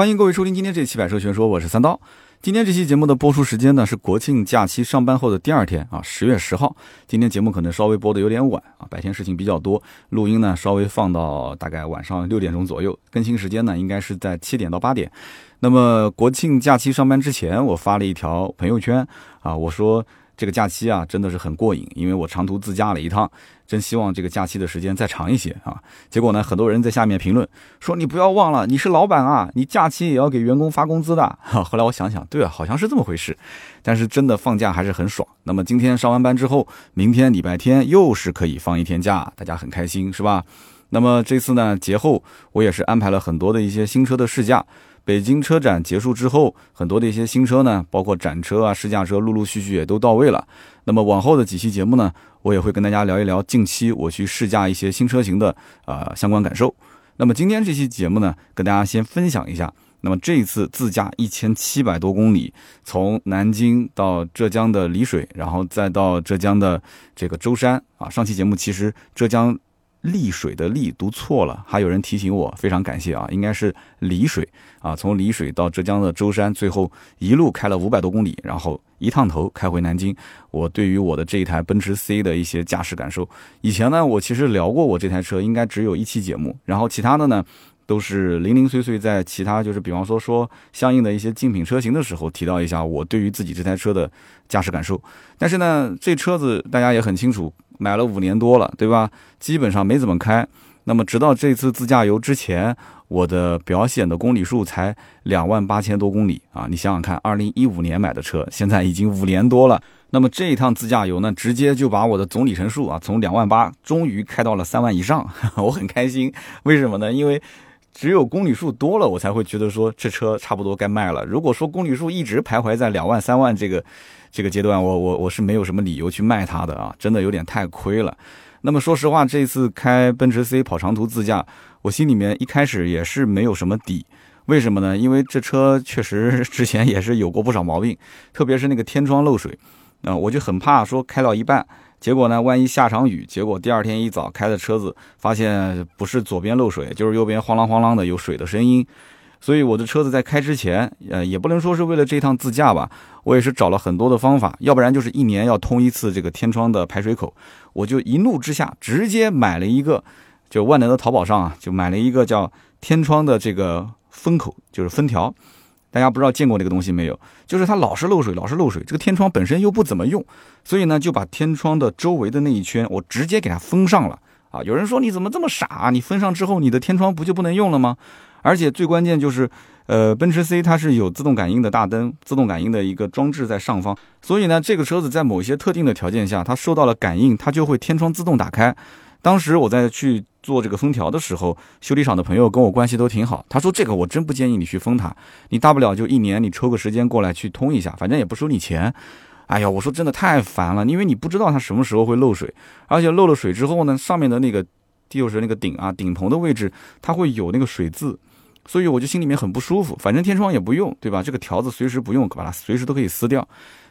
欢迎各位收听今天这期《百车全说》，我是三刀。今天这期节目的播出时间呢是国庆假期上班后的第二天啊，十月十号。今天节目可能稍微播的有点晚啊，白天事情比较多，录音呢稍微放到大概晚上六点钟左右，更新时间呢应该是在七点到八点。那么国庆假期上班之前，我发了一条朋友圈啊，我说。这个假期啊，真的是很过瘾，因为我长途自驾了一趟，真希望这个假期的时间再长一些啊。结果呢，很多人在下面评论说：“你不要忘了，你是老板啊，你假期也要给员工发工资的。”哈，后来我想想，对啊，好像是这么回事。但是真的放假还是很爽。那么今天上完班之后，明天礼拜天又是可以放一天假，大家很开心，是吧？那么这次呢，节后我也是安排了很多的一些新车的试驾。北京车展结束之后，很多的一些新车呢，包括展车啊、试驾车，陆陆续续也都到位了。那么往后的几期节目呢，我也会跟大家聊一聊近期我去试驾一些新车型的啊相关感受。那么今天这期节目呢，跟大家先分享一下。那么这一次自驾一千七百多公里，从南京到浙江的丽水，然后再到浙江的这个舟山啊。上期节目其实浙江。丽水的丽读错了，还有人提醒我，非常感谢啊，应该是丽水啊，从丽水到浙江的舟山，最后一路开了五百多公里，然后一趟头开回南京。我对于我的这一台奔驰 C 的一些驾驶感受，以前呢，我其实聊过我这台车，应该只有一期节目，然后其他的呢，都是零零碎碎在其他就是比方说说相应的一些竞品车型的时候提到一下我对于自己这台车的驾驶感受。但是呢，这车子大家也很清楚。买了五年多了，对吧？基本上没怎么开。那么直到这次自驾游之前，我的表显的公里数才两万八千多公里啊！你想想看，二零一五年买的车，现在已经五年多了。那么这一趟自驾游呢，直接就把我的总里程数啊，从两万八终于开到了三万以上，我很开心。为什么呢？因为只有公里数多了，我才会觉得说这车差不多该卖了。如果说公里数一直徘徊在两万、三万这个。这个阶段，我我我是没有什么理由去卖它的啊，真的有点太亏了。那么说实话，这次开奔驰 C 跑长途自驾，我心里面一开始也是没有什么底。为什么呢？因为这车确实 之前也是有过不少毛病，特别是那个天窗漏水，啊，我就很怕说开到一半，结果呢，万一下场雨，结果第二天一早开的车子，发现不是左边漏水，就是右边晃啷晃啷的有水的声音。所以我的车子在开之前，呃，也不能说是为了这趟自驾吧，我也是找了很多的方法，要不然就是一年要通一次这个天窗的排水口，我就一怒之下直接买了一个，就万能的淘宝上啊，就买了一个叫天窗的这个封口，就是封条，大家不知道见过那个东西没有？就是它老是漏水，老是漏水，这个天窗本身又不怎么用，所以呢就把天窗的周围的那一圈我直接给它封上了啊！有人说你怎么这么傻？你封上之后，你的天窗不就不能用了吗？而且最关键就是，呃，奔驰 C 它是有自动感应的大灯，自动感应的一个装置在上方，所以呢，这个车子在某些特定的条件下，它受到了感应，它就会天窗自动打开。当时我在去做这个封条的时候，修理厂的朋友跟我关系都挺好，他说这个我真不建议你去封它，你大不了就一年你抽个时间过来去通一下，反正也不收你钱。哎呀，我说真的太烦了，因为你不知道它什么时候会漏水，而且漏了水之后呢，上面的那个就是那个顶啊，顶棚的位置，它会有那个水渍。所以我就心里面很不舒服，反正天窗也不用，对吧？这个条子随时不用，把它随时都可以撕掉，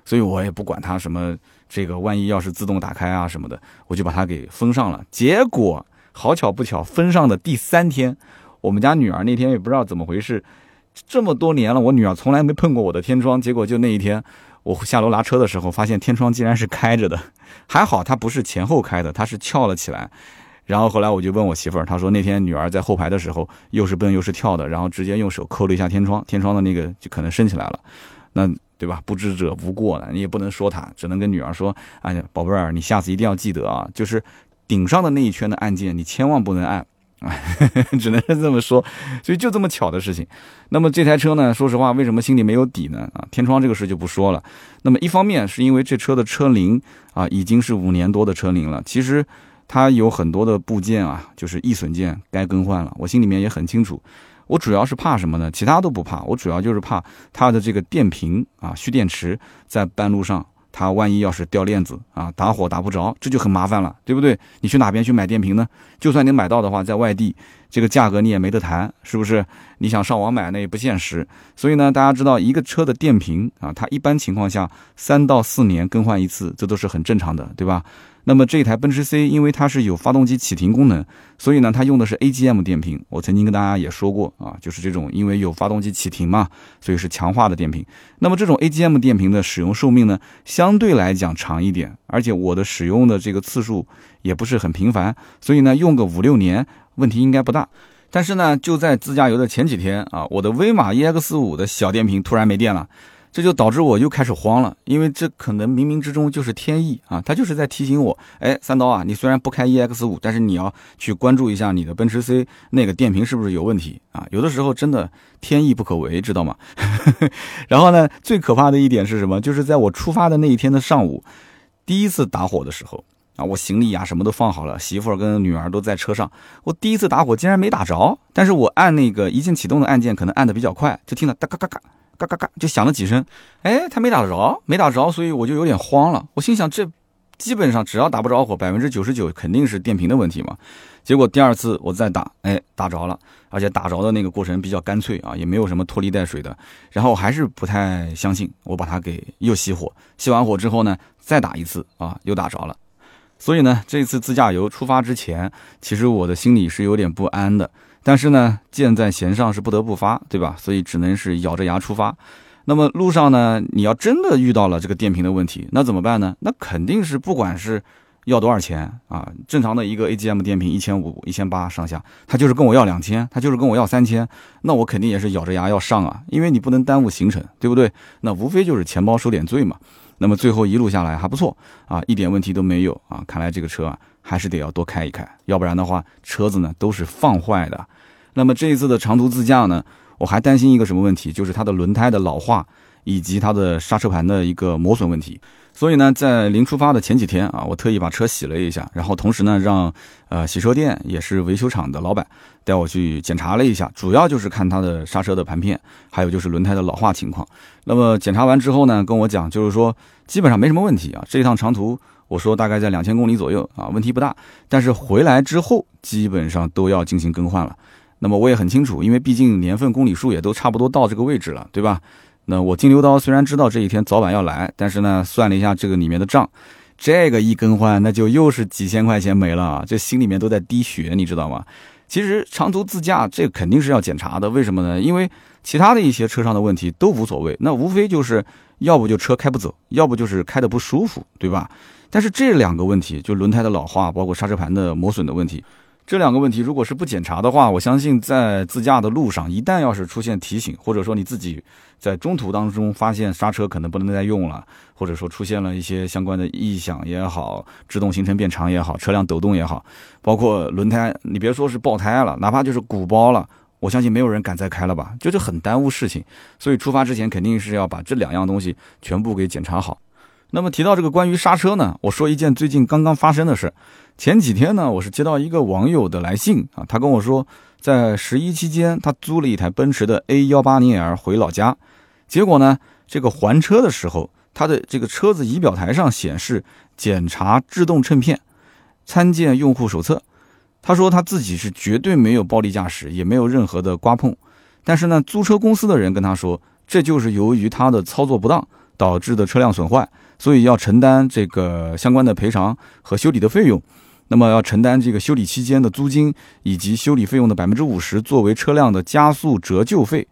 所以我也不管它什么这个万一要是自动打开啊什么的，我就把它给封上了。结果好巧不巧，封上的第三天，我们家女儿那天也不知道怎么回事，这么多年了，我女儿从来没碰过我的天窗，结果就那一天我下楼拿车的时候，发现天窗竟然是开着的，还好它不是前后开的，它是翘了起来。然后后来我就问我媳妇儿，她说那天女儿在后排的时候又是蹦又是跳的，然后直接用手抠了一下天窗，天窗的那个就可能升起来了，那对吧？不知者无过呢，你也不能说他，只能跟女儿说，哎呀，宝贝儿，你下次一定要记得啊，就是顶上的那一圈的按键你千万不能按，只能是这么说。所以就这么巧的事情。那么这台车呢，说实话，为什么心里没有底呢？啊，天窗这个事就不说了。那么一方面是因为这车的车龄啊已经是五年多的车龄了，其实。它有很多的部件啊，就是易损件该更换了。我心里面也很清楚，我主要是怕什么呢？其他都不怕，我主要就是怕它的这个电瓶啊，蓄电池在半路上，它万一要是掉链子啊，打火打不着，这就很麻烦了，对不对？你去哪边去买电瓶呢？就算你买到的话，在外地，这个价格你也没得谈，是不是？你想上网买那也不现实。所以呢，大家知道一个车的电瓶啊，它一般情况下三到四年更换一次，这都是很正常的，对吧？那么这一台奔驰 C 因为它是有发动机启停功能，所以呢它用的是 AGM 电瓶。我曾经跟大家也说过啊，就是这种因为有发动机启停嘛，所以是强化的电瓶。那么这种 AGM 电瓶的使用寿命呢，相对来讲长一点，而且我的使用的这个次数也不是很频繁，所以呢用个五六年问题应该不大。但是呢就在自驾游的前几天啊，我的威马 EX 五的小电瓶突然没电了。这就导致我又开始慌了，因为这可能冥冥之中就是天意啊，他就是在提醒我，哎，三刀啊，你虽然不开 EX 五，但是你要去关注一下你的奔驰 C 那个电瓶是不是有问题啊？有的时候真的天意不可违，知道吗？然后呢，最可怕的一点是什么？就是在我出发的那一天的上午，第一次打火的时候啊，我行李呀什么都放好了，媳妇儿跟女儿都在车上，我第一次打火竟然没打着，但是我按那个一键启动的按键可能按的比较快，就听到哒嘎嘎嘎。嘎嘎嘎，就响了几声，哎，他没打着，没打着，所以我就有点慌了。我心想，这基本上只要打不着火，百分之九十九肯定是电瓶的问题嘛。结果第二次我再打，哎，打着了，而且打着的那个过程比较干脆啊，也没有什么拖泥带水的。然后我还是不太相信，我把它给又熄火，熄完火之后呢，再打一次啊，又打着了。所以呢，这次自驾游出发之前，其实我的心里是有点不安的。但是呢，箭在弦上是不得不发，对吧？所以只能是咬着牙出发。那么路上呢，你要真的遇到了这个电瓶的问题，那怎么办呢？那肯定是不管是要多少钱啊，正常的一个 AGM 电瓶一千五、一千八上下，他就是跟我要两千，他就是跟我要三千，那我肯定也是咬着牙要上啊，因为你不能耽误行程，对不对？那无非就是钱包受点罪嘛。那么最后一路下来还不错啊，一点问题都没有啊。看来这个车啊。还是得要多开一开，要不然的话，车子呢都是放坏的。那么这一次的长途自驾呢，我还担心一个什么问题，就是它的轮胎的老化以及它的刹车盘的一个磨损问题。所以呢，在临出发的前几天啊，我特意把车洗了一下，然后同时呢，让呃洗车店也是维修厂的老板带我去检查了一下，主要就是看它的刹车的盘片，还有就是轮胎的老化情况。那么检查完之后呢，跟我讲就是说基本上没什么问题啊，这一趟长途。我说大概在两千公里左右啊，问题不大。但是回来之后基本上都要进行更换了。那么我也很清楚，因为毕竟年份公里数也都差不多到这个位置了，对吧？那我金牛刀虽然知道这一天早晚要来，但是呢，算了一下这个里面的账，这个一更换那就又是几千块钱没了，这心里面都在滴血，你知道吗？其实长途自驾这肯定是要检查的，为什么呢？因为其他的一些车上的问题都无所谓，那无非就是要不就车开不走，要不就是开的不舒服，对吧？但是这两个问题，就轮胎的老化，包括刹车盘的磨损的问题，这两个问题如果是不检查的话，我相信在自驾的路上，一旦要是出现提醒，或者说你自己在中途当中发现刹车可能不能再用了，或者说出现了一些相关的异响也好，制动行程变长也好，车辆抖动也好，包括轮胎，你别说是爆胎了，哪怕就是鼓包了，我相信没有人敢再开了吧，就这很耽误事情。所以出发之前肯定是要把这两样东西全部给检查好。那么提到这个关于刹车呢，我说一件最近刚刚发生的事。前几天呢，我是接到一个网友的来信啊，他跟我说，在十一期间，他租了一台奔驰的 A 幺八零 L 回老家，结果呢，这个还车的时候，他的这个车子仪表台上显示检查制动衬片，参见用户手册。他说他自己是绝对没有暴力驾驶，也没有任何的刮碰，但是呢，租车公司的人跟他说，这就是由于他的操作不当导致的车辆损坏。所以要承担这个相关的赔偿和修理的费用，那么要承担这个修理期间的租金以及修理费用的百分之五十作为车辆的加速折旧费。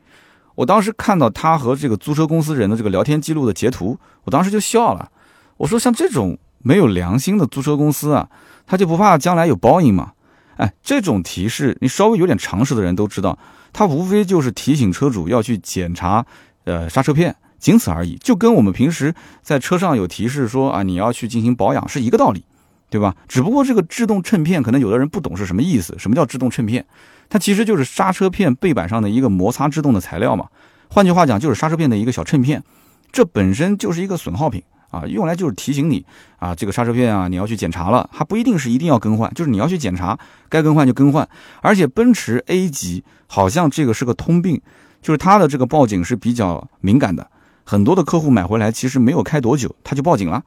我当时看到他和这个租车公司人的这个聊天记录的截图，我当时就笑了。我说像这种没有良心的租车公司啊，他就不怕将来有报应吗？哎，这种提示你稍微有点常识的人都知道，他无非就是提醒车主要去检查呃刹车片。仅此而已，就跟我们平时在车上有提示说啊，你要去进行保养是一个道理，对吧？只不过这个制动衬片，可能有的人不懂是什么意思。什么叫制动衬片？它其实就是刹车片背板上的一个摩擦制动的材料嘛。换句话讲，就是刹车片的一个小衬片。这本身就是一个损耗品啊，用来就是提醒你啊，这个刹车片啊，你要去检查了，还不一定是一定要更换，就是你要去检查，该更换就更换。而且奔驰 A 级好像这个是个通病，就是它的这个报警是比较敏感的。很多的客户买回来，其实没有开多久，他就报警了。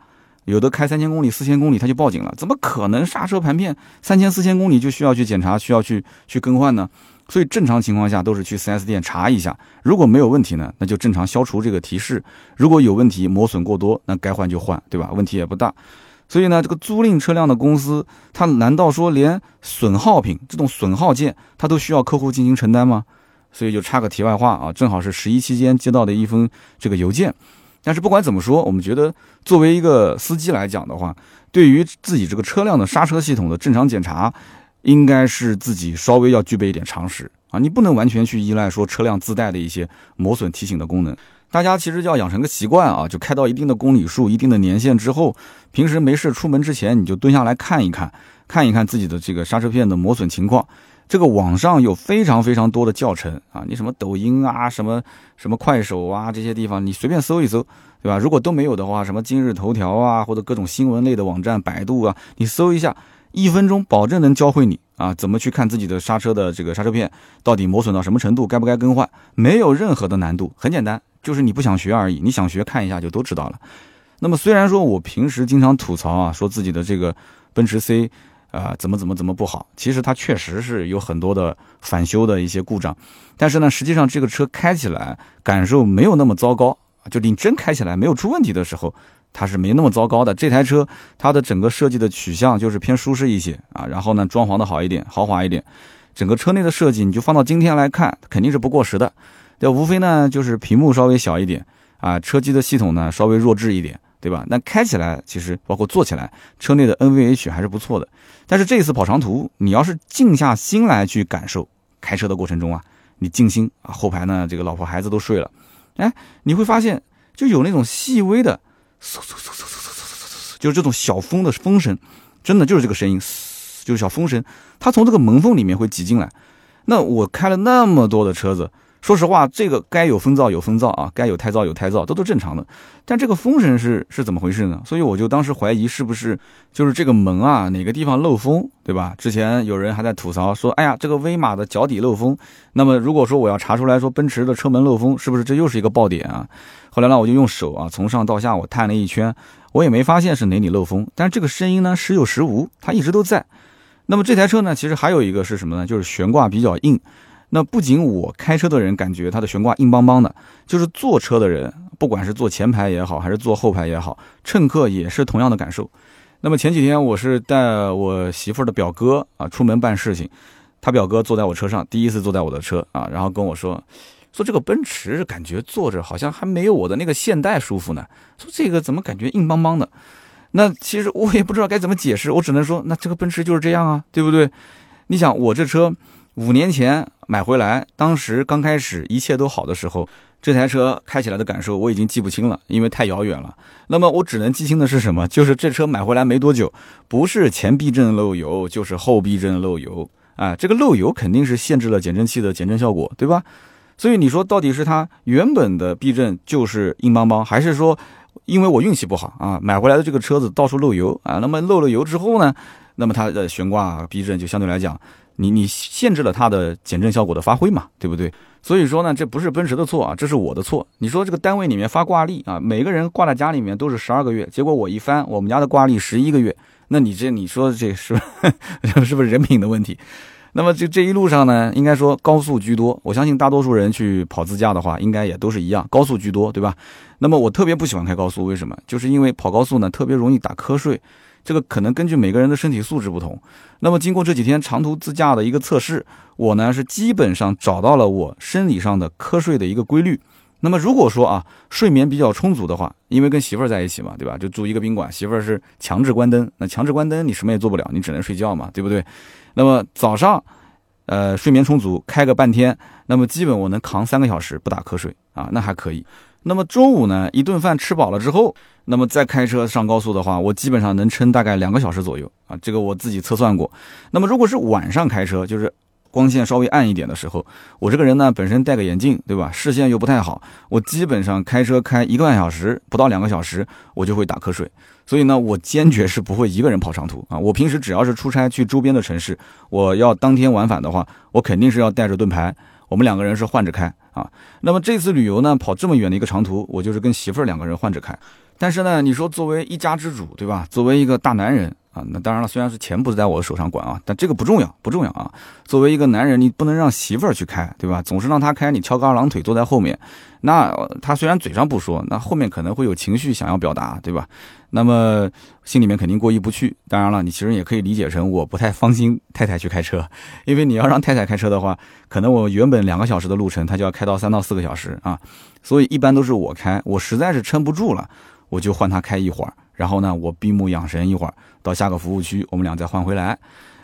有的开三千公里、四千公里，他就报警了。怎么可能刹车盘片三千、四千公里就需要去检查、需要去去更换呢？所以正常情况下都是去 4S 店查一下，如果没有问题呢，那就正常消除这个提示；如果有问题，磨损过多，那该换就换，对吧？问题也不大。所以呢，这个租赁车辆的公司，它难道说连损耗品这种损耗件，它都需要客户进行承担吗？所以就插个题外话啊，正好是十一期间接到的一封这个邮件。但是不管怎么说，我们觉得作为一个司机来讲的话，对于自己这个车辆的刹车系统的正常检查，应该是自己稍微要具备一点常识啊。你不能完全去依赖说车辆自带的一些磨损提醒的功能。大家其实要养成个习惯啊，就开到一定的公里数、一定的年限之后，平时没事出门之前，你就蹲下来看一看，看一看自己的这个刹车片的磨损情况。这个网上有非常非常多的教程啊，你什么抖音啊、什么什么快手啊这些地方，你随便搜一搜，对吧？如果都没有的话，什么今日头条啊，或者各种新闻类的网站、百度啊，你搜一下，一分钟保证能教会你啊，怎么去看自己的刹车的这个刹车片到底磨损到什么程度，该不该更换，没有任何的难度，很简单。就是你不想学而已，你想学看一下就都知道了。那么虽然说我平时经常吐槽啊，说自己的这个奔驰 C 啊怎么怎么怎么不好，其实它确实是有很多的返修的一些故障。但是呢，实际上这个车开起来感受没有那么糟糕，就你真开起来没有出问题的时候，它是没那么糟糕的。这台车它的整个设计的取向就是偏舒适一些啊，然后呢装潢的好一点，豪华一点，整个车内的设计你就放到今天来看，肯定是不过时的。这无非呢，就是屏幕稍微小一点啊，车机的系统呢稍微弱智一点，对吧？那开起来其实包括坐起来，车内的 NVH 还是不错的。但是这一次跑长途，你要是静下心来去感受开车的过程中啊，你静心啊，后排呢这个老婆孩子都睡了，哎，你会发现就有那种细微的嗖嗖嗖嗖嗖嗖嗖嗖，就是这种小风的风声，真的就是这个声音，就是小风声，它从这个门缝里面会挤进来。那我开了那么多的车子。说实话，这个该有风噪有风噪啊，该有胎噪有胎噪，都都正常的。但这个风声是是怎么回事呢？所以我就当时怀疑是不是就是这个门啊哪个地方漏风，对吧？之前有人还在吐槽说，哎呀，这个威马的脚底漏风。那么如果说我要查出来说奔驰的车门漏风，是不是这又是一个爆点啊？后来呢，我就用手啊从上到下我探了一圈，我也没发现是哪里漏风。但这个声音呢时有时无，它一直都在。那么这台车呢，其实还有一个是什么呢？就是悬挂比较硬。那不仅我开车的人感觉它的悬挂硬邦邦的，就是坐车的人，不管是坐前排也好，还是坐后排也好，乘客也是同样的感受。那么前几天我是带我媳妇儿的表哥啊出门办事情，他表哥坐在我车上，第一次坐在我的车啊，然后跟我说，说这个奔驰感觉坐着好像还没有我的那个现代舒服呢，说这个怎么感觉硬邦邦的？那其实我也不知道该怎么解释，我只能说，那这个奔驰就是这样啊，对不对？你想我这车。五年前买回来，当时刚开始一切都好的时候，这台车开起来的感受我已经记不清了，因为太遥远了。那么我只能记清的是什么？就是这车买回来没多久，不是前避震漏油，就是后避震漏油啊。这个漏油肯定是限制了减震器的减震效果，对吧？所以你说到底是它原本的避震就是硬邦邦，还是说因为我运气不好啊，买回来的这个车子到处漏油啊？那么漏了油之后呢，那么它的悬挂避震就相对来讲。你你限制了它的减震效果的发挥嘛，对不对？所以说呢，这不是奔驰的错啊，这是我的错。你说这个单位里面发挂历啊，每个人挂在家里面都是十二个月，结果我一翻，我们家的挂历十一个月，那你这你说这是 是不是人品的问题？那么这这一路上呢，应该说高速居多，我相信大多数人去跑自驾的话，应该也都是一样，高速居多，对吧？那么我特别不喜欢开高速，为什么？就是因为跑高速呢，特别容易打瞌睡。这个可能根据每个人的身体素质不同，那么经过这几天长途自驾的一个测试，我呢是基本上找到了我生理上的瞌睡的一个规律。那么如果说啊睡眠比较充足的话，因为跟媳妇儿在一起嘛，对吧？就住一个宾馆，媳妇儿是强制关灯，那强制关灯你什么也做不了，你只能睡觉嘛，对不对？那么早上，呃睡眠充足，开个半天，那么基本我能扛三个小时不打瞌睡啊，那还可以。那么中午呢，一顿饭吃饱了之后，那么再开车上高速的话，我基本上能撑大概两个小时左右啊，这个我自己测算过。那么如果是晚上开车，就是光线稍微暗一点的时候，我这个人呢本身戴个眼镜，对吧？视线又不太好，我基本上开车开一个半小时，不到两个小时，我就会打瞌睡。所以呢，我坚决是不会一个人跑长途啊。我平时只要是出差去周边的城市，我要当天往返的话，我肯定是要带着盾牌。我们两个人是换着开啊，那么这次旅游呢，跑这么远的一个长途，我就是跟媳妇儿两个人换着开。但是呢，你说作为一家之主，对吧？作为一个大男人，啊。那当然了，虽然是钱不是在我的手上管啊，但这个不重要，不重要啊。作为一个男人，你不能让媳妇儿去开，对吧？总是让她开，你翘个二郎腿坐在后面，那他虽然嘴上不说，那后面可能会有情绪想要表达，对吧？那么心里面肯定过意不去。当然了，你其实也可以理解成我不太放心太太去开车，因为你要让太太开车的话，可能我原本两个小时的路程，他就要开到三到四个小时啊。所以一般都是我开，我实在是撑不住了，我就换他开一会儿，然后呢，我闭目养神一会儿，到下个服务区，我们俩再换回来。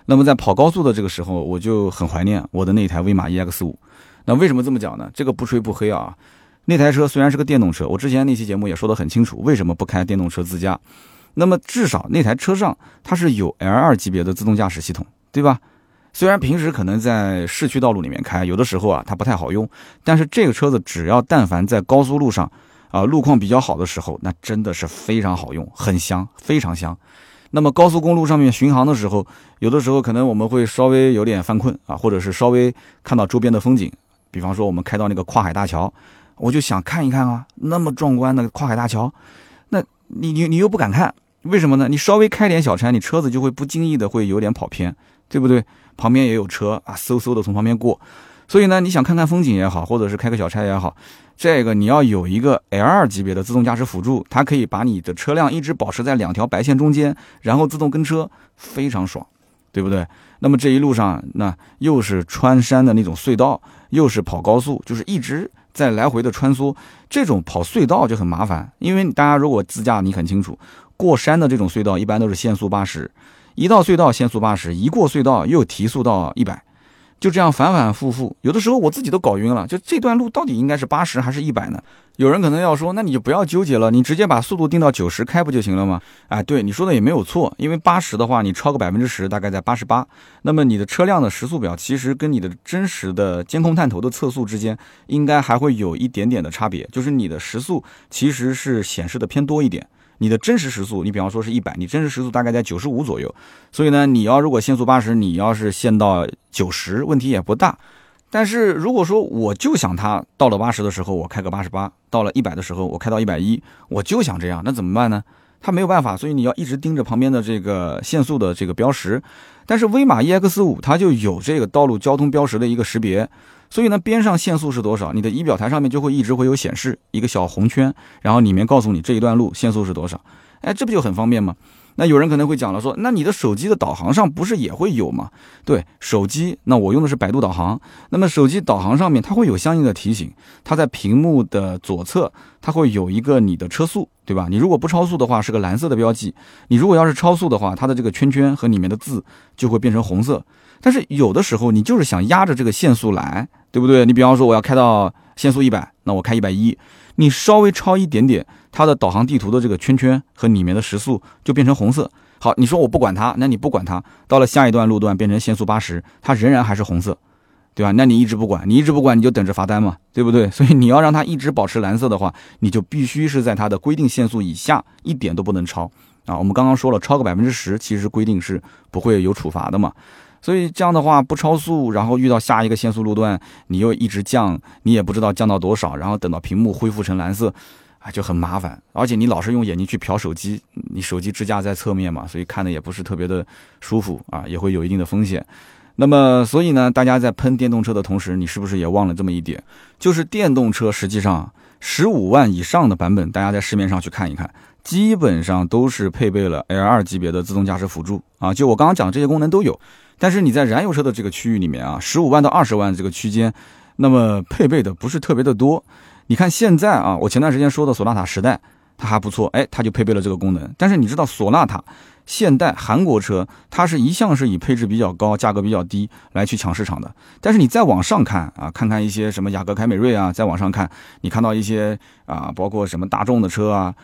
那么在跑高速的这个时候，我就很怀念我的那台威马 EX 五。那为什么这么讲呢？这个不吹不黑啊。那台车虽然是个电动车，我之前那期节目也说得很清楚，为什么不开电动车自驾？那么至少那台车上它是有 L2 级别的自动驾驶系统，对吧？虽然平时可能在市区道路里面开，有的时候啊它不太好用，但是这个车子只要但凡在高速路上啊路况比较好的时候，那真的是非常好用，很香，非常香。那么高速公路上面巡航的时候，有的时候可能我们会稍微有点犯困啊，或者是稍微看到周边的风景，比方说我们开到那个跨海大桥。我就想看一看啊，那么壮观的跨海大桥，那你你你又不敢看，为什么呢？你稍微开点小差，你车子就会不经意的会有点跑偏，对不对？旁边也有车啊，嗖嗖的从旁边过，所以呢，你想看看风景也好，或者是开个小差也好，这个你要有一个 L2 级别的自动驾驶辅助，它可以把你的车辆一直保持在两条白线中间，然后自动跟车，非常爽，对不对？那么这一路上，那又是穿山的那种隧道，又是跑高速，就是一直。在来回的穿梭，这种跑隧道就很麻烦，因为大家如果自驾，你很清楚，过山的这种隧道一般都是限速八十，一到隧道限速八十，一过隧道又提速到一百。就这样反反复复，有的时候我自己都搞晕了。就这段路到底应该是八十还是一百呢？有人可能要说，那你就不要纠结了，你直接把速度定到九十开不就行了吗？哎，对，你说的也没有错，因为八十的话，你超个百分之十，大概在八十八。那么你的车辆的时速表其实跟你的真实的监控探头的测速之间，应该还会有一点点的差别，就是你的时速其实是显示的偏多一点。你的真实时速，你比方说是一百，你真实时速大概在九十五左右，所以呢，你要如果限速八十，你要是限到九十，问题也不大。但是如果说我就想它到了八十的时候，我开个八十八；到了一百的时候，我开到一百一，我就想这样，那怎么办呢？它没有办法，所以你要一直盯着旁边的这个限速的这个标识。但是威马 EX 五它就有这个道路交通标识的一个识别。所以呢，边上限速是多少？你的仪表台上面就会一直会有显示一个小红圈，然后里面告诉你这一段路限速是多少。哎，这不就很方便吗？那有人可能会讲了，说那你的手机的导航上不是也会有吗？对，手机，那我用的是百度导航。那么手机导航上面它会有相应的提醒，它在屏幕的左侧，它会有一个你的车速，对吧？你如果不超速的话，是个蓝色的标记；你如果要是超速的话，它的这个圈圈和里面的字就会变成红色。但是有的时候你就是想压着这个限速来，对不对？你比方说我要开到限速一百，那我开一百一，你稍微超一点点，它的导航地图的这个圈圈和里面的时速就变成红色。好，你说我不管它，那你不管它，到了下一段路段变成限速八十，它仍然还是红色，对吧？那你一直不管，你一直不管，你就等着罚单嘛，对不对？所以你要让它一直保持蓝色的话，你就必须是在它的规定限速以下，一点都不能超啊。我们刚刚说了，超个百分之十，其实规定是不会有处罚的嘛。所以这样的话不超速，然后遇到下一个限速路段，你又一直降，你也不知道降到多少，然后等到屏幕恢复成蓝色，啊就很麻烦。而且你老是用眼睛去瞟手机，你手机支架在侧面嘛，所以看的也不是特别的舒服啊，也会有一定的风险。那么所以呢，大家在喷电动车的同时，你是不是也忘了这么一点？就是电动车实际上十五万以上的版本，大家在市面上去看一看，基本上都是配备了 L2 级别的自动驾驶辅助啊，就我刚刚讲的这些功能都有。但是你在燃油车的这个区域里面啊，十五万到二十万这个区间，那么配备的不是特别的多。你看现在啊，我前段时间说的索纳塔时代，它还不错，哎，它就配备了这个功能。但是你知道索纳塔、现代、韩国车，它是一向是以配置比较高、价格比较低来去抢市场的。但是你再往上看啊，看看一些什么雅阁、凯美瑞啊，再往上看，你看到一些啊，包括什么大众的车啊，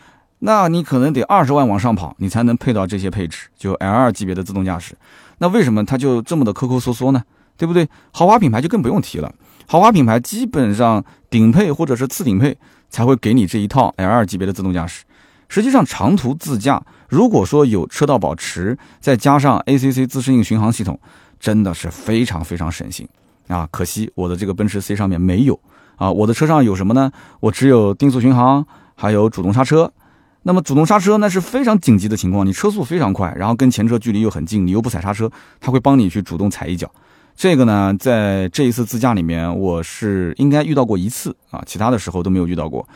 那你可能得二十万往上跑，你才能配到这些配置，就 L2 级别的自动驾驶。那为什么它就这么的抠抠缩缩呢？对不对？豪华品牌就更不用提了，豪华品牌基本上顶配或者是次顶配才会给你这一套 L2 级别的自动驾驶。实际上长途自驾，如果说有车道保持，再加上 ACC 自适应巡航系统，真的是非常非常省心啊！可惜我的这个奔驰 C 上面没有啊，我的车上有什么呢？我只有定速巡航，还有主动刹车。那么主动刹车那是非常紧急的情况，你车速非常快，然后跟前车距离又很近，你又不踩刹车，它会帮你去主动踩一脚。这个呢，在这一次自驾里面，我是应该遇到过一次啊，其他的时候都没有遇到过。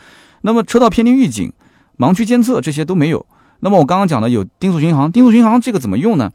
那么车道偏离预警、盲区监测这些都没有。那么我刚刚讲的有定速巡航，定速巡航这个怎么用呢？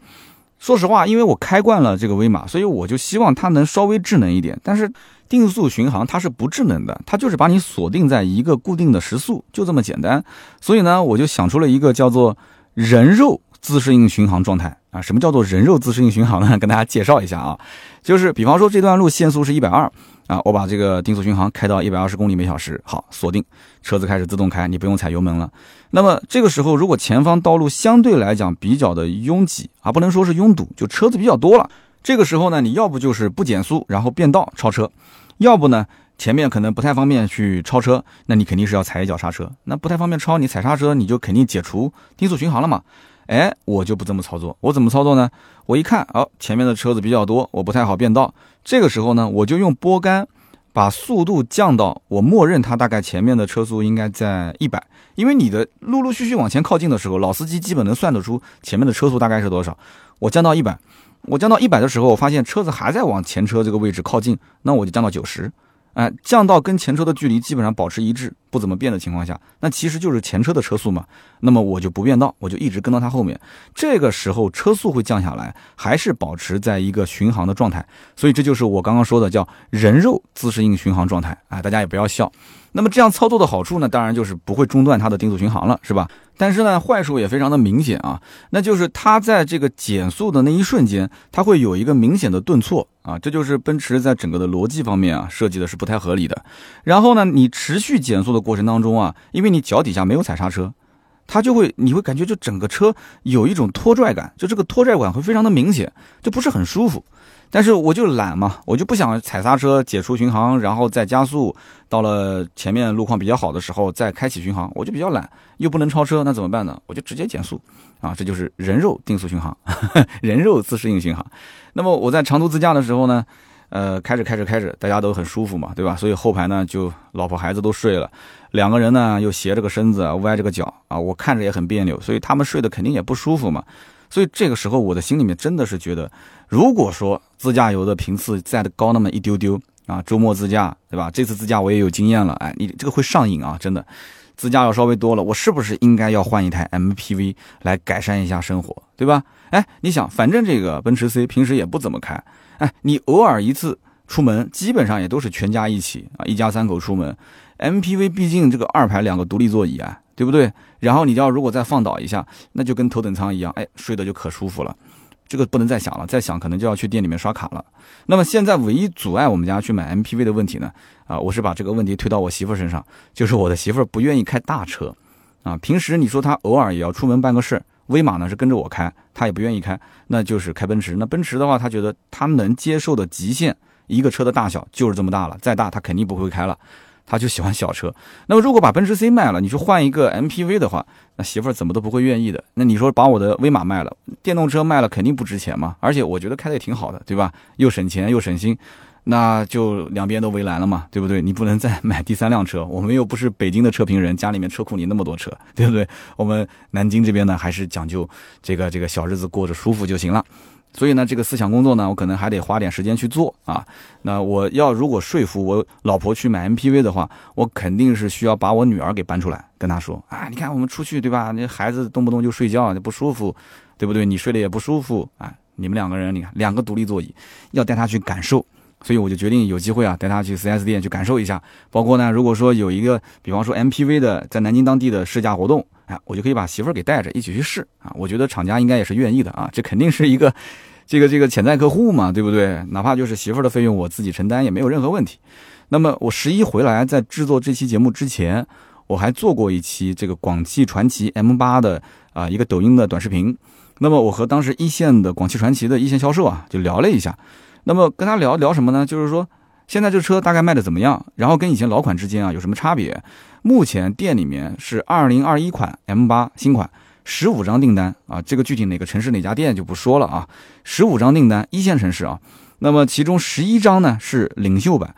说实话，因为我开惯了这个威马，所以我就希望它能稍微智能一点。但是定速巡航它是不智能的，它就是把你锁定在一个固定的时速，就这么简单。所以呢，我就想出了一个叫做人肉自适应巡航状态啊。什么叫做人肉自适应巡航呢？跟大家介绍一下啊，就是比方说这段路限速是一百二。啊，我把这个定速巡航开到一百二十公里每小时，好，锁定，车子开始自动开，你不用踩油门了。那么这个时候，如果前方道路相对来讲比较的拥挤啊，不能说是拥堵，就车子比较多了。这个时候呢，你要不就是不减速，然后变道超车，要不呢前面可能不太方便去超车，那你肯定是要踩一脚刹车。那不太方便超，你踩刹车，你就肯定解除定速巡航了嘛。哎，我就不这么操作，我怎么操作呢？我一看，哦，前面的车子比较多，我不太好变道。这个时候呢，我就用拨杆把速度降到我默认它大概前面的车速应该在一百，因为你的陆陆续续往前靠近的时候，老司机基本能算得出前面的车速大概是多少。我降到一百，我降到一百的时候，我发现车子还在往前车这个位置靠近，那我就降到九十。哎，降到跟前车的距离基本上保持一致，不怎么变的情况下，那其实就是前车的车速嘛。那么我就不变道，我就一直跟到它后面。这个时候车速会降下来，还是保持在一个巡航的状态。所以这就是我刚刚说的叫人肉自适应巡航状态。哎，大家也不要笑。那么这样操作的好处呢，当然就是不会中断它的定速巡航了，是吧？但是呢，坏处也非常的明显啊，那就是它在这个减速的那一瞬间，它会有一个明显的顿挫啊，这就是奔驰在整个的逻辑方面啊设计的是不太合理的。然后呢，你持续减速的过程当中啊，因为你脚底下没有踩刹车，它就会你会感觉就整个车有一种拖拽感，就这个拖拽感会非常的明显，就不是很舒服。但是我就懒嘛，我就不想踩刹车解除巡航，然后再加速，到了前面路况比较好的时候再开启巡航，我就比较懒，又不能超车，那怎么办呢？我就直接减速，啊，这就是人肉定速巡航，人肉自适应巡航。那么我在长途自驾的时候呢，呃，开着开着开着，大家都很舒服嘛，对吧？所以后排呢就老婆孩子都睡了，两个人呢又斜着个身子，歪着个脚啊，我看着也很别扭，所以他们睡的肯定也不舒服嘛。所以这个时候我的心里面真的是觉得。如果说自驾游的频次再高那么一丢丢啊，周末自驾对吧？这次自驾我也有经验了，哎，你这个会上瘾啊，真的，自驾要稍微多了，我是不是应该要换一台 MPV 来改善一下生活，对吧？哎，你想，反正这个奔驰 C 平时也不怎么开，哎，你偶尔一次出门，基本上也都是全家一起啊，一家三口出门，MPV 毕竟这个二排两个独立座椅啊，对不对？然后你要如果再放倒一下，那就跟头等舱一样，哎，睡得就可舒服了。这个不能再想了，再想可能就要去店里面刷卡了。那么现在唯一阻碍我们家去买 MPV 的问题呢？啊，我是把这个问题推到我媳妇身上，就是我的媳妇不愿意开大车，啊，平时你说她偶尔也要出门办个事，威马呢是跟着我开，她也不愿意开，那就是开奔驰。那奔驰的话，她觉得她能接受的极限，一个车的大小就是这么大了，再大她肯定不会开了。他就喜欢小车，那么如果把奔驰 C 卖了，你去换一个 MPV 的话，那媳妇儿怎么都不会愿意的。那你说把我的威马卖了，电动车卖了肯定不值钱嘛？而且我觉得开的也挺好的，对吧？又省钱又省心，那就两边都为难了嘛，对不对？你不能再买第三辆车，我们又不是北京的车评人，家里面车库里那么多车，对不对？我们南京这边呢，还是讲究这个这个小日子过着舒服就行了。所以呢，这个思想工作呢，我可能还得花点时间去做啊。那我要如果说服我老婆去买 MPV 的话，我肯定是需要把我女儿给搬出来，跟她说啊，你看我们出去对吧？那孩子动不动就睡觉，不舒服，对不对？你睡得也不舒服啊。你们两个人，你看两个独立座椅，要带她去感受。所以我就决定有机会啊，带他去 4S 店去感受一下。包括呢，如果说有一个，比方说 MPV 的在南京当地的试驾活动。我就可以把媳妇儿给带着一起去试啊！我觉得厂家应该也是愿意的啊，这肯定是一个 这个这个潜在客户嘛，对不对？哪怕就是媳妇儿的费用我自己承担也没有任何问题。那么我十一回来，在制作这期节目之前，我还做过一期这个广汽传祺 M 八的啊一个抖音的短视频。那么我和当时一线的广汽传祺的一线销售啊就聊了一下。那么跟他聊聊什么呢？就是说现在这车大概卖的怎么样？然后跟以前老款之间啊有什么差别？目前店里面是二零二一款 M 八新款，十五张订单啊，这个具体哪个城市哪家店就不说了啊，十五张订单，一线城市啊，那么其中十一张呢是领袖版，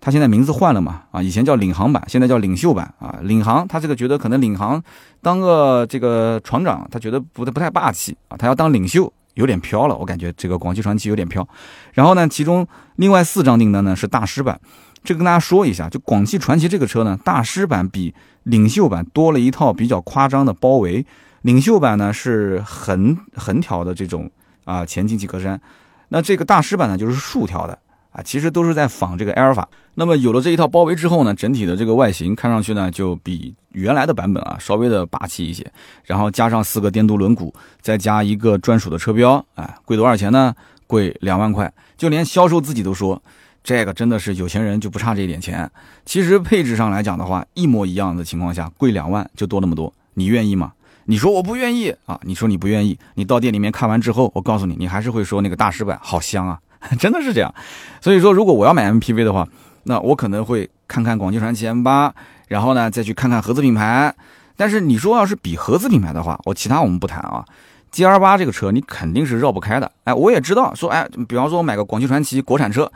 它现在名字换了嘛，啊，以前叫领航版，现在叫领袖版啊。领航，他这个觉得可能领航当个这个船长，他觉得不不太霸气啊，他要当领袖，有点飘了。我感觉这个广汽传祺有点飘。然后呢，其中另外四张订单呢是大师版，这个跟大家说一下，就广汽传祺这个车呢，大师版比领袖版多了一套比较夸张的包围，领袖版呢是横横条的这种啊前进气格栅，那这个大师版呢就是竖条的。啊，其实都是在仿这个埃尔法。那么有了这一套包围之后呢，整体的这个外形看上去呢，就比原来的版本啊稍微的霸气一些。然后加上四个电镀轮毂，再加一个专属的车标，哎，贵多少钱呢？贵两万块。就连销售自己都说，这个真的是有钱人就不差这一点钱。其实配置上来讲的话，一模一样的情况下，贵两万就多那么多，你愿意吗？你说我不愿意啊？你说你不愿意，你到店里面看完之后，我告诉你，你还是会说那个大师版好香啊。真的是这样，所以说如果我要买 MPV 的话，那我可能会看看广汽传祺 M8，然后呢再去看看合资品牌。但是你说要是比合资品牌的话，我其他我们不谈啊。GL8 这个车你肯定是绕不开的。哎，我也知道说，哎，比方说我买个广汽传祺国产车，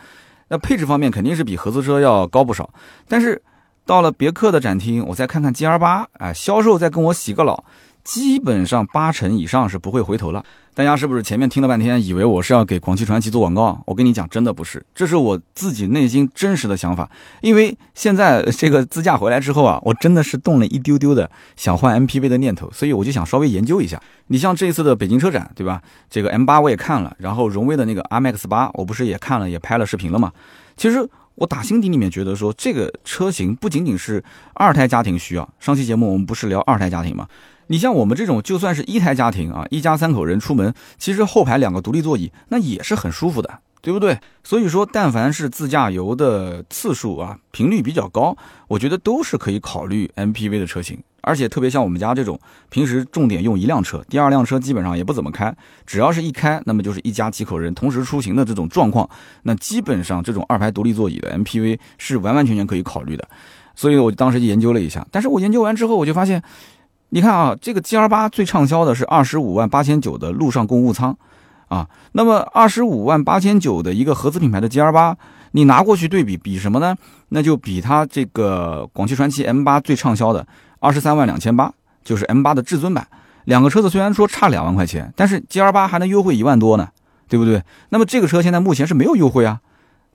那配置方面肯定是比合资车要高不少。但是到了别克的展厅，我再看看 GL8，哎，销售再跟我洗个脑。基本上八成以上是不会回头了。大家是不是前面听了半天，以为我是要给广汽传祺做广告？我跟你讲，真的不是，这是我自己内心真实的想法。因为现在这个自驾回来之后啊，我真的是动了一丢丢的想换 MPV 的念头，所以我就想稍微研究一下。你像这一次的北京车展，对吧？这个 M8 我也看了，然后荣威的那个 RMX8 我不是也看了，也拍了视频了嘛？其实我打心底里面觉得说，这个车型不仅仅是二胎家庭需要。上期节目我们不是聊二胎家庭吗？你像我们这种，就算是一胎家庭啊，一家三口人出门，其实后排两个独立座椅，那也是很舒服的，对不对？所以说，但凡是自驾游的次数啊，频率比较高，我觉得都是可以考虑 MPV 的车型。而且特别像我们家这种，平时重点用一辆车，第二辆车基本上也不怎么开，只要是一开，那么就是一家几口人同时出行的这种状况，那基本上这种二排独立座椅的 MPV 是完完全全可以考虑的。所以我当时就研究了一下，但是我研究完之后，我就发现。你看啊，这个 G L 八最畅销的是二十五万八千九的陆上公务舱，啊，那么二十五万八千九的一个合资品牌的 G L 八，你拿过去对比，比什么呢？那就比它这个广汽传祺 M 八最畅销的二十三万两千八，就是 M 八的至尊版。两个车子虽然说差两万块钱，但是 G L 八还能优惠一万多呢，对不对？那么这个车现在目前是没有优惠啊，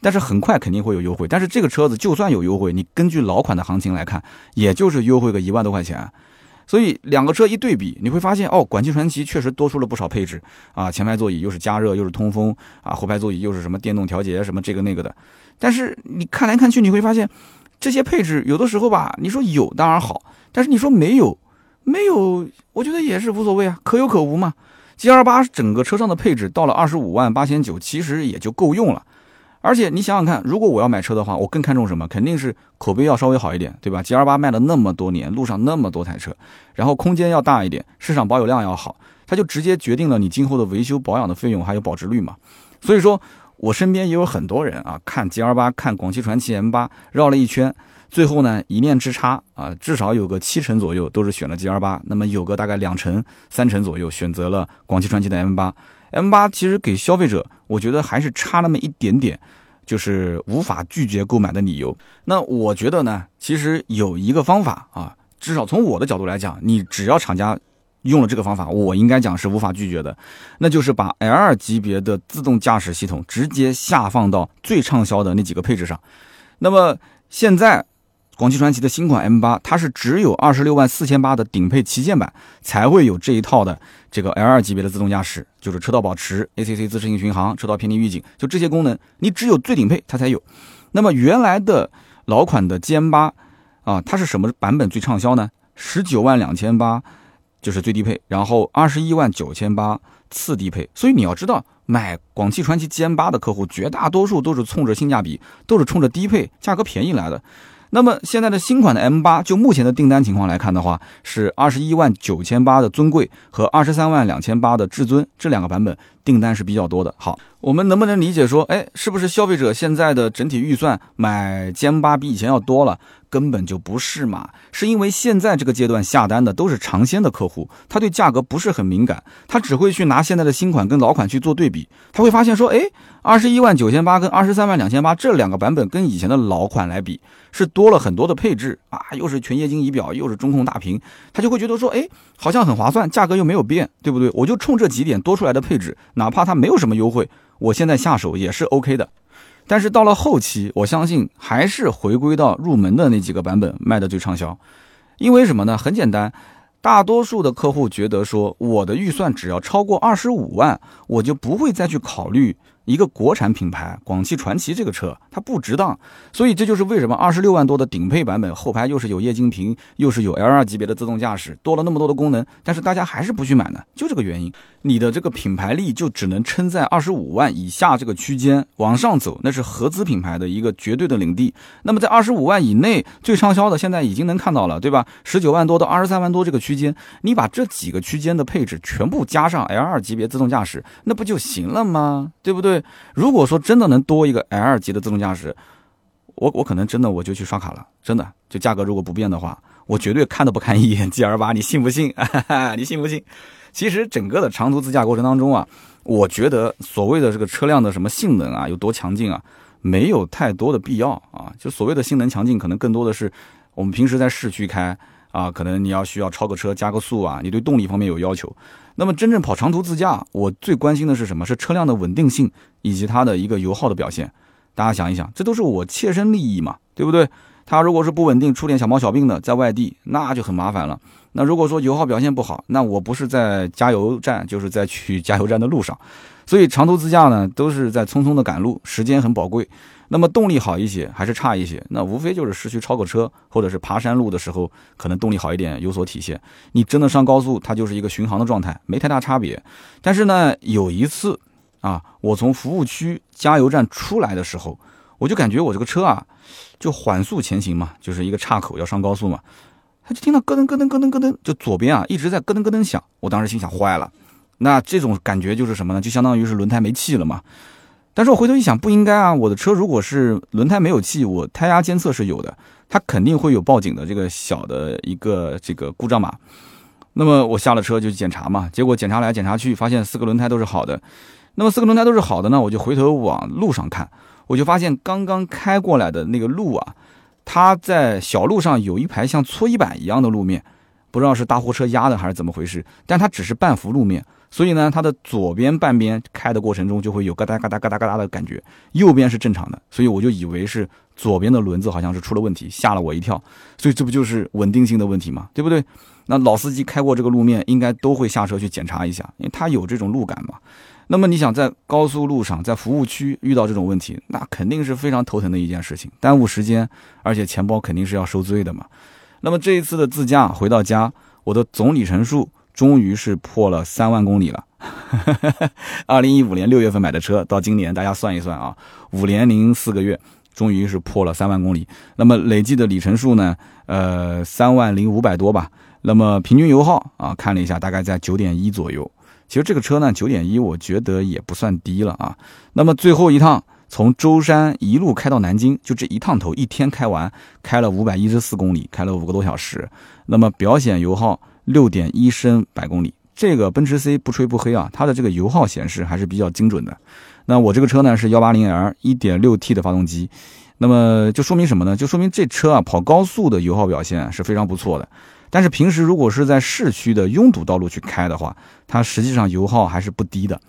但是很快肯定会有优惠。但是这个车子就算有优惠，你根据老款的行情来看，也就是优惠个一万多块钱。所以两个车一对比，你会发现哦，广汽传祺确实多出了不少配置啊，前排座椅又是加热又是通风啊，后排座椅又是什么电动调节什么这个那个的。但是你看来看去，你会发现这些配置有的时候吧，你说有当然好，但是你说没有，没有，我觉得也是无所谓啊，可有可无嘛。G L 八整个车上的配置到了二十五万八千九，其实也就够用了。而且你想想看，如果我要买车的话，我更看重什么？肯定是口碑要稍微好一点，对吧？G L 八卖了那么多年，路上那么多台车，然后空间要大一点，市场保有量要好，它就直接决定了你今后的维修保养的费用还有保值率嘛。所以说我身边也有很多人啊，看 G L 八，看广汽传祺 M 八，绕了一圈，最后呢一念之差啊，至少有个七成左右都是选了 G L 八，那么有个大概两成、三成左右选择了广汽传祺的 M 八。M 八其实给消费者，我觉得还是差那么一点点，就是无法拒绝购买的理由。那我觉得呢，其实有一个方法啊，至少从我的角度来讲，你只要厂家用了这个方法，我应该讲是无法拒绝的，那就是把 L 级别的自动驾驶系统直接下放到最畅销的那几个配置上。那么现在。广汽传祺的新款 M8，它是只有二十六万四千八的顶配旗舰版才会有这一套的这个 L2 级别的自动驾驶，就是车道保持、ACC 自适应巡航、车道偏离预警，就这些功能，你只有最顶配它才有。那么原来的老款的 GM8 啊，它是什么版本最畅销呢？十九万两千八就是最低配，然后二十一万九千八次低配。所以你要知道，买广汽传祺 GM8 的客户，绝大多数都是冲着性价比，都是冲着低配、价格便宜来的。那么现在的新款的 M 八就目前的订单情况来看的话，是二十一万九千八的尊贵和二十三万两千八的至尊这两个版本订单是比较多的。好，我们能不能理解说，哎，是不是消费者现在的整体预算买 GM 八比以前要多了？根本就不是嘛，是因为现在这个阶段下单的都是尝鲜的客户，他对价格不是很敏感，他只会去拿现在的新款跟老款去做对比，他会发现说，哎，二十一万九千八跟二十三万两千八这两个版本跟以前的老款来比，是多了很多的配置啊，又是全液晶仪表，又是中控大屏，他就会觉得说，哎，好像很划算，价格又没有变，对不对？我就冲这几点多出来的配置，哪怕它没有什么优惠，我现在下手也是 OK 的。但是到了后期，我相信还是回归到入门的那几个版本卖的最畅销，因为什么呢？很简单，大多数的客户觉得说，我的预算只要超过二十五万，我就不会再去考虑。一个国产品牌广汽传祺这个车，它不值当，所以这就是为什么二十六万多的顶配版本后排又是有液晶屏，又是有 L2 级别的自动驾驶，多了那么多的功能，但是大家还是不去买呢？就这个原因，你的这个品牌力就只能撑在二十五万以下这个区间，往上走那是合资品牌的一个绝对的领地。那么在二十五万以内最畅销的，现在已经能看到了，对吧？十九万多到二十三万多这个区间，你把这几个区间的配置全部加上 L2 级别自动驾驶，那不就行了吗？对不对？对，如果说真的能多一个 L 级的自动驾驶，我我可能真的我就去刷卡了，真的，就价格如果不变的话，我绝对看都不看一眼 G L 八，你信不信？你信不信？其实整个的长途自驾过程当中啊，我觉得所谓的这个车辆的什么性能啊有多强劲啊，没有太多的必要啊。就所谓的性能强劲，可能更多的是我们平时在市区开啊，可能你要需要超个车加个速啊，你对动力方面有要求。那么真正跑长途自驾，我最关心的是什么？是车辆的稳定性以及它的一个油耗的表现。大家想一想，这都是我切身利益嘛，对不对？它如果是不稳定，出点小毛小病的，在外地那就很麻烦了。那如果说油耗表现不好，那我不是在加油站，就是在去加油站的路上。所以长途自驾呢，都是在匆匆的赶路，时间很宝贵。那么动力好一些还是差一些？那无非就是市区超个车，或者是爬山路的时候，可能动力好一点有所体现。你真的上高速，它就是一个巡航的状态，没太大差别。但是呢，有一次啊，我从服务区加油站出来的时候，我就感觉我这个车啊，就缓速前行嘛，就是一个岔口要上高速嘛，他就听到咯噔咯噔咯噔咯噔，就左边啊一直在咯噔咯噔响。我当时心想坏了，那这种感觉就是什么呢？就相当于是轮胎没气了嘛。但是我回头一想，不应该啊！我的车如果是轮胎没有气，我胎压监测是有的，它肯定会有报警的这个小的一个这个故障码。那么我下了车就去检查嘛，结果检查来检查去，发现四个轮胎都是好的。那么四个轮胎都是好的呢，我就回头往路上看，我就发现刚刚开过来的那个路啊，它在小路上有一排像搓衣板一样的路面，不知道是大货车压的还是怎么回事，但它只是半幅路面。所以呢，它的左边半边开的过程中就会有嘎哒嘎哒嘎哒嘎哒的感觉，右边是正常的，所以我就以为是左边的轮子好像是出了问题，吓了我一跳。所以这不就是稳定性的问题吗？对不对？那老司机开过这个路面，应该都会下车去检查一下，因为他有这种路感嘛。那么你想在高速路上，在服务区遇到这种问题，那肯定是非常头疼的一件事情，耽误时间，而且钱包肯定是要受罪的嘛。那么这一次的自驾回到家，我的总里程数。终于是破了三万公里了。二零一五年六月份买的车，到今年大家算一算啊，五年零四个月，终于是破了三万公里。那么累计的里程数呢？呃，三万零五百多吧。那么平均油耗啊，看了一下，大概在九点一左右。其实这个车呢，九点一，我觉得也不算低了啊。那么最后一趟从舟山一路开到南京，就这一趟头，一天开完，开了五百一十四公里，开了五个多小时。那么表显油耗。六点一升百公里，这个奔驰 C 不吹不黑啊，它的这个油耗显示还是比较精准的。那我这个车呢是幺八零 L 一点六 T 的发动机，那么就说明什么呢？就说明这车啊跑高速的油耗表现是非常不错的。但是平时如果是在市区的拥堵道路去开的话，它实际上油耗还是不低的。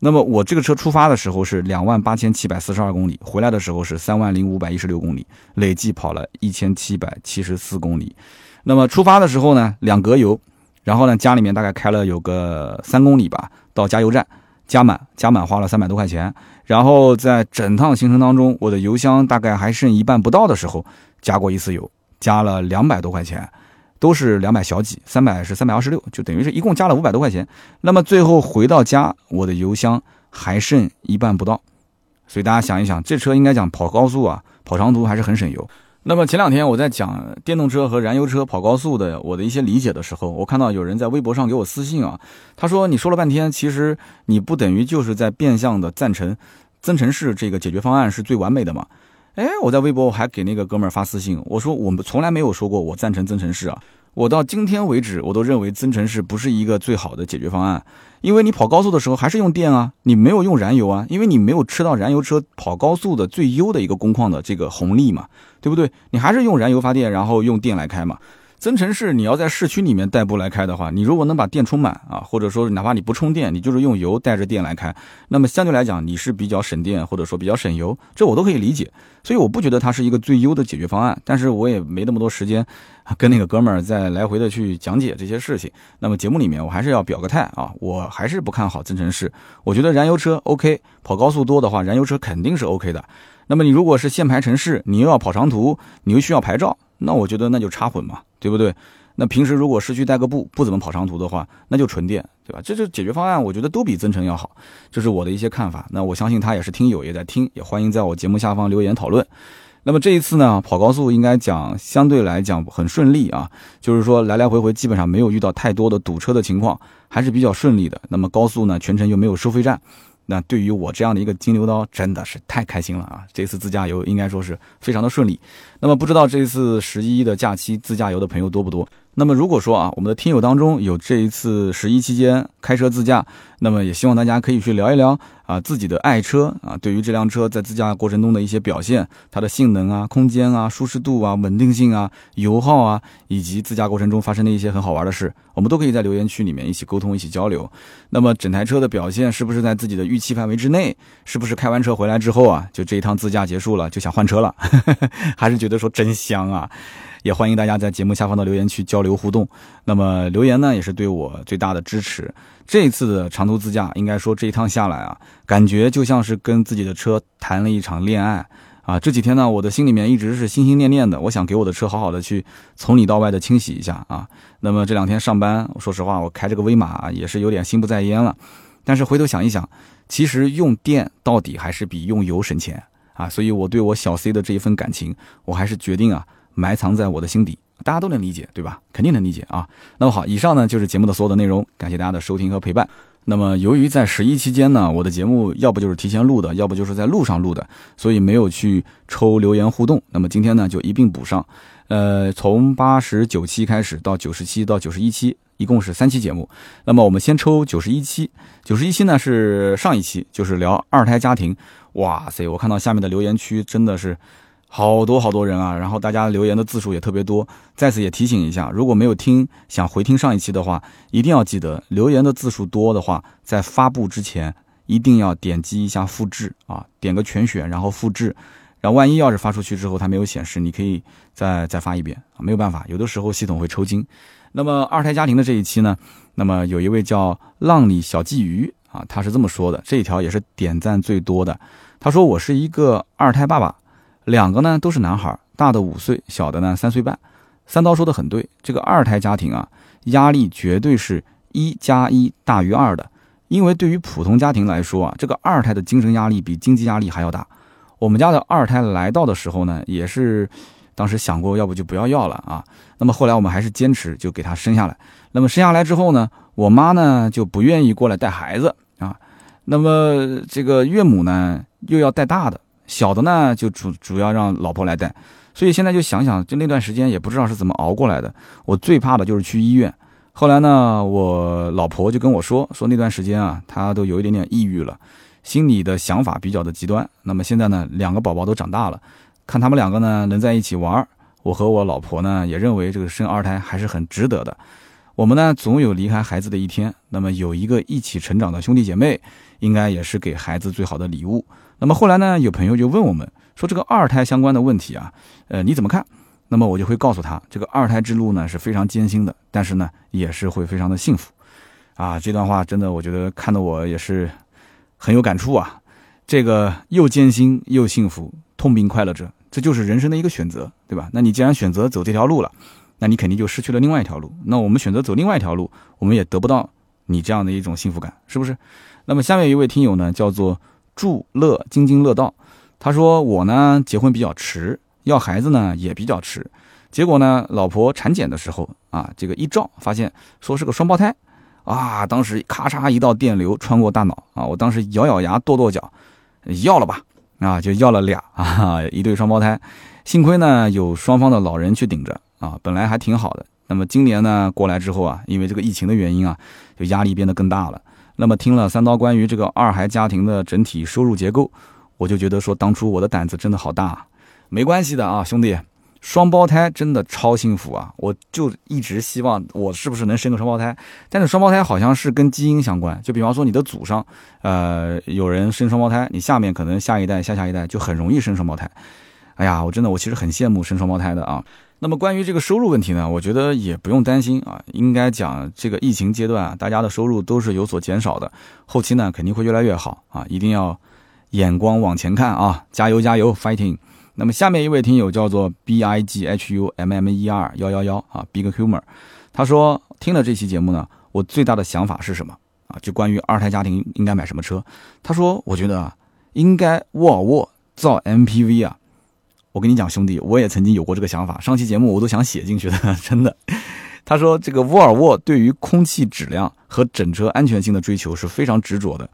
那么我这个车出发的时候是两万八千七百四十二公里，回来的时候是三万零五百一十六公里，累计跑了一千七百七十四公里。那么出发的时候呢，两格油，然后呢家里面大概开了有个三公里吧，到加油站加满，加满花了三百多块钱。然后在整趟行程当中，我的油箱大概还剩一半不到的时候，加过一次油，加了两百多块钱，都是两百小几，三百是三百二十六，就等于是一共加了五百多块钱。那么最后回到家，我的油箱还剩一半不到，所以大家想一想，这车应该讲跑高速啊，跑长途还是很省油。那么前两天我在讲电动车和燃油车跑高速的我的一些理解的时候，我看到有人在微博上给我私信啊，他说你说了半天，其实你不等于就是在变相的赞成增程式这个解决方案是最完美的吗？哎，我在微博我还给那个哥们儿发私信，我说我们从来没有说过我赞成增程式啊。我到今天为止，我都认为增程式不是一个最好的解决方案，因为你跑高速的时候还是用电啊，你没有用燃油啊，因为你没有吃到燃油车跑高速的最优的一个工况的这个红利嘛，对不对？你还是用燃油发电，然后用电来开嘛。增程式你要在市区里面代步来开的话，你如果能把电充满啊，或者说哪怕你不充电，你就是用油带着电来开，那么相对来讲你是比较省电，或者说比较省油，这我都可以理解。所以我不觉得它是一个最优的解决方案，但是我也没那么多时间跟那个哥们儿再来回的去讲解这些事情。那么节目里面我还是要表个态啊，我还是不看好增程式。我觉得燃油车 OK，跑高速多的话，燃油车肯定是 OK 的。那么你如果是限牌城市，你又要跑长途，你又需要牌照。那我觉得那就插混嘛，对不对？那平时如果市区代个步，不怎么跑长途的话，那就纯电，对吧？这就解决方案，我觉得都比增程要好，这是我的一些看法。那我相信他也是听友，也在听，也欢迎在我节目下方留言讨论。那么这一次呢，跑高速应该讲相对来讲很顺利啊，就是说来来回回基本上没有遇到太多的堵车的情况，还是比较顺利的。那么高速呢，全程又没有收费站。那对于我这样的一个金牛刀，真的是太开心了啊！这次自驾游应该说是非常的顺利。那么不知道这次十一的假期自驾游的朋友多不多？那么如果说啊，我们的听友当中有这一次十一期间开车自驾，那么也希望大家可以去聊一聊啊自己的爱车啊，对于这辆车在自驾过程中的一些表现，它的性能啊、空间啊、舒适度啊、稳定性啊、油耗啊，以及自驾过程中发生的一些很好玩的事，我们都可以在留言区里面一起沟通、一起交流。那么整台车的表现是不是在自己的预期范围之内？是不是开完车回来之后啊，就这一趟自驾结束了就想换车了？还是觉得说真香啊？也欢迎大家在节目下方的留言区交流互动。那么留言呢，也是对我最大的支持。这次的长途自驾，应该说这一趟下来啊，感觉就像是跟自己的车谈了一场恋爱啊。这几天呢，我的心里面一直是心心念念的，我想给我的车好好的去从里到外的清洗一下啊。那么这两天上班，说实话，我开这个威马也是有点心不在焉了。但是回头想一想，其实用电到底还是比用油省钱啊。所以我对我小 C 的这一份感情，我还是决定啊。埋藏在我的心底，大家都能理解，对吧？肯定能理解啊。那么好，以上呢就是节目的所有的内容，感谢大家的收听和陪伴。那么由于在十一期间呢，我的节目要不就是提前录的，要不就是在路上录的，所以没有去抽留言互动。那么今天呢就一并补上。呃，从八十九期开始到九十七到九十一期，一共是三期节目。那么我们先抽九十一期，九十一期呢是上一期，就是聊二胎家庭。哇塞，我看到下面的留言区真的是。好多好多人啊，然后大家留言的字数也特别多。在此也提醒一下，如果没有听，想回听上一期的话，一定要记得留言的字数多的话，在发布之前一定要点击一下复制啊，点个全选，然后复制。然后万一要是发出去之后它没有显示，你可以再再发一遍啊，没有办法，有的时候系统会抽筋。那么二胎家庭的这一期呢，那么有一位叫浪里小鲫鱼啊，他是这么说的，这一条也是点赞最多的。他说我是一个二胎爸爸。两个呢都是男孩，大的五岁，小的呢三岁半。三刀说的很对，这个二胎家庭啊，压力绝对是一加一大于二的。因为对于普通家庭来说啊，这个二胎的精神压力比经济压力还要大。我们家的二胎来到的时候呢，也是当时想过要不就不要要了啊。那么后来我们还是坚持就给他生下来。那么生下来之后呢，我妈呢就不愿意过来带孩子。那么这个岳母呢又要带大的。小的呢，就主主要让老婆来带，所以现在就想想，就那段时间也不知道是怎么熬过来的。我最怕的就是去医院。后来呢，我老婆就跟我说，说那段时间啊，她都有一点点抑郁了，心里的想法比较的极端。那么现在呢，两个宝宝都长大了，看他们两个呢能在一起玩，我和我老婆呢也认为这个生二胎还是很值得的。我们呢总有离开孩子的一天，那么有一个一起成长的兄弟姐妹，应该也是给孩子最好的礼物。那么后来呢，有朋友就问我们说这个二胎相关的问题啊，呃，你怎么看？那么我就会告诉他，这个二胎之路呢是非常艰辛的，但是呢也是会非常的幸福，啊，这段话真的我觉得看得我也是很有感触啊。这个又艰辛又幸福，痛并快乐着，这就是人生的一个选择，对吧？那你既然选择走这条路了，那你肯定就失去了另外一条路。那我们选择走另外一条路，我们也得不到你这样的一种幸福感，是不是？那么下面一位听友呢，叫做。祝乐津津乐道，他说我呢结婚比较迟，要孩子呢也比较迟。结果呢，老婆产检的时候啊，这个一照发现说是个双胞胎，啊，当时咔嚓一道电流穿过大脑啊，我当时咬咬牙跺跺脚，要了吧，啊，就要了俩啊，一对双胞胎，幸亏呢有双方的老人去顶着啊，本来还挺好的。那么今年呢过来之后啊，因为这个疫情的原因啊，就压力变得更大了。那么听了三刀关于这个二孩家庭的整体收入结构，我就觉得说当初我的胆子真的好大。没关系的啊，兄弟。双胞胎真的超幸福啊！我就一直希望我是不是能生个双胞胎，但是双胞胎好像是跟基因相关，就比方说你的祖上，呃，有人生双胞胎，你下面可能下一代、下下一代就很容易生双胞胎。哎呀，我真的我其实很羡慕生双胞胎的啊。那么关于这个收入问题呢，我觉得也不用担心啊，应该讲这个疫情阶段啊，大家的收入都是有所减少的，后期呢肯定会越来越好啊，一定要眼光往前看啊，加油加油，fighting！那么下面一位听友叫做 B I G H U M M E R 幺幺幺啊，Big Humor，他说听了这期节目呢，我最大的想法是什么啊？就关于二胎家庭应该买什么车？他说我觉得啊，应该沃尔沃造 MPV 啊。我跟你讲兄弟，我也曾经有过这个想法，上期节目我都想写进去的，真的。他说这个沃尔沃对于空气质量和整车安全性的追求是非常执着的，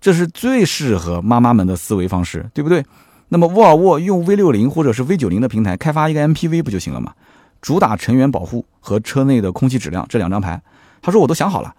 这是最适合妈妈们的思维方式，对不对？那么沃尔沃用 V 六零或者是 V 九零的平台开发一个 MPV 不就行了吗？主打成员保护和车内的空气质量这两张牌，他说我都想好了，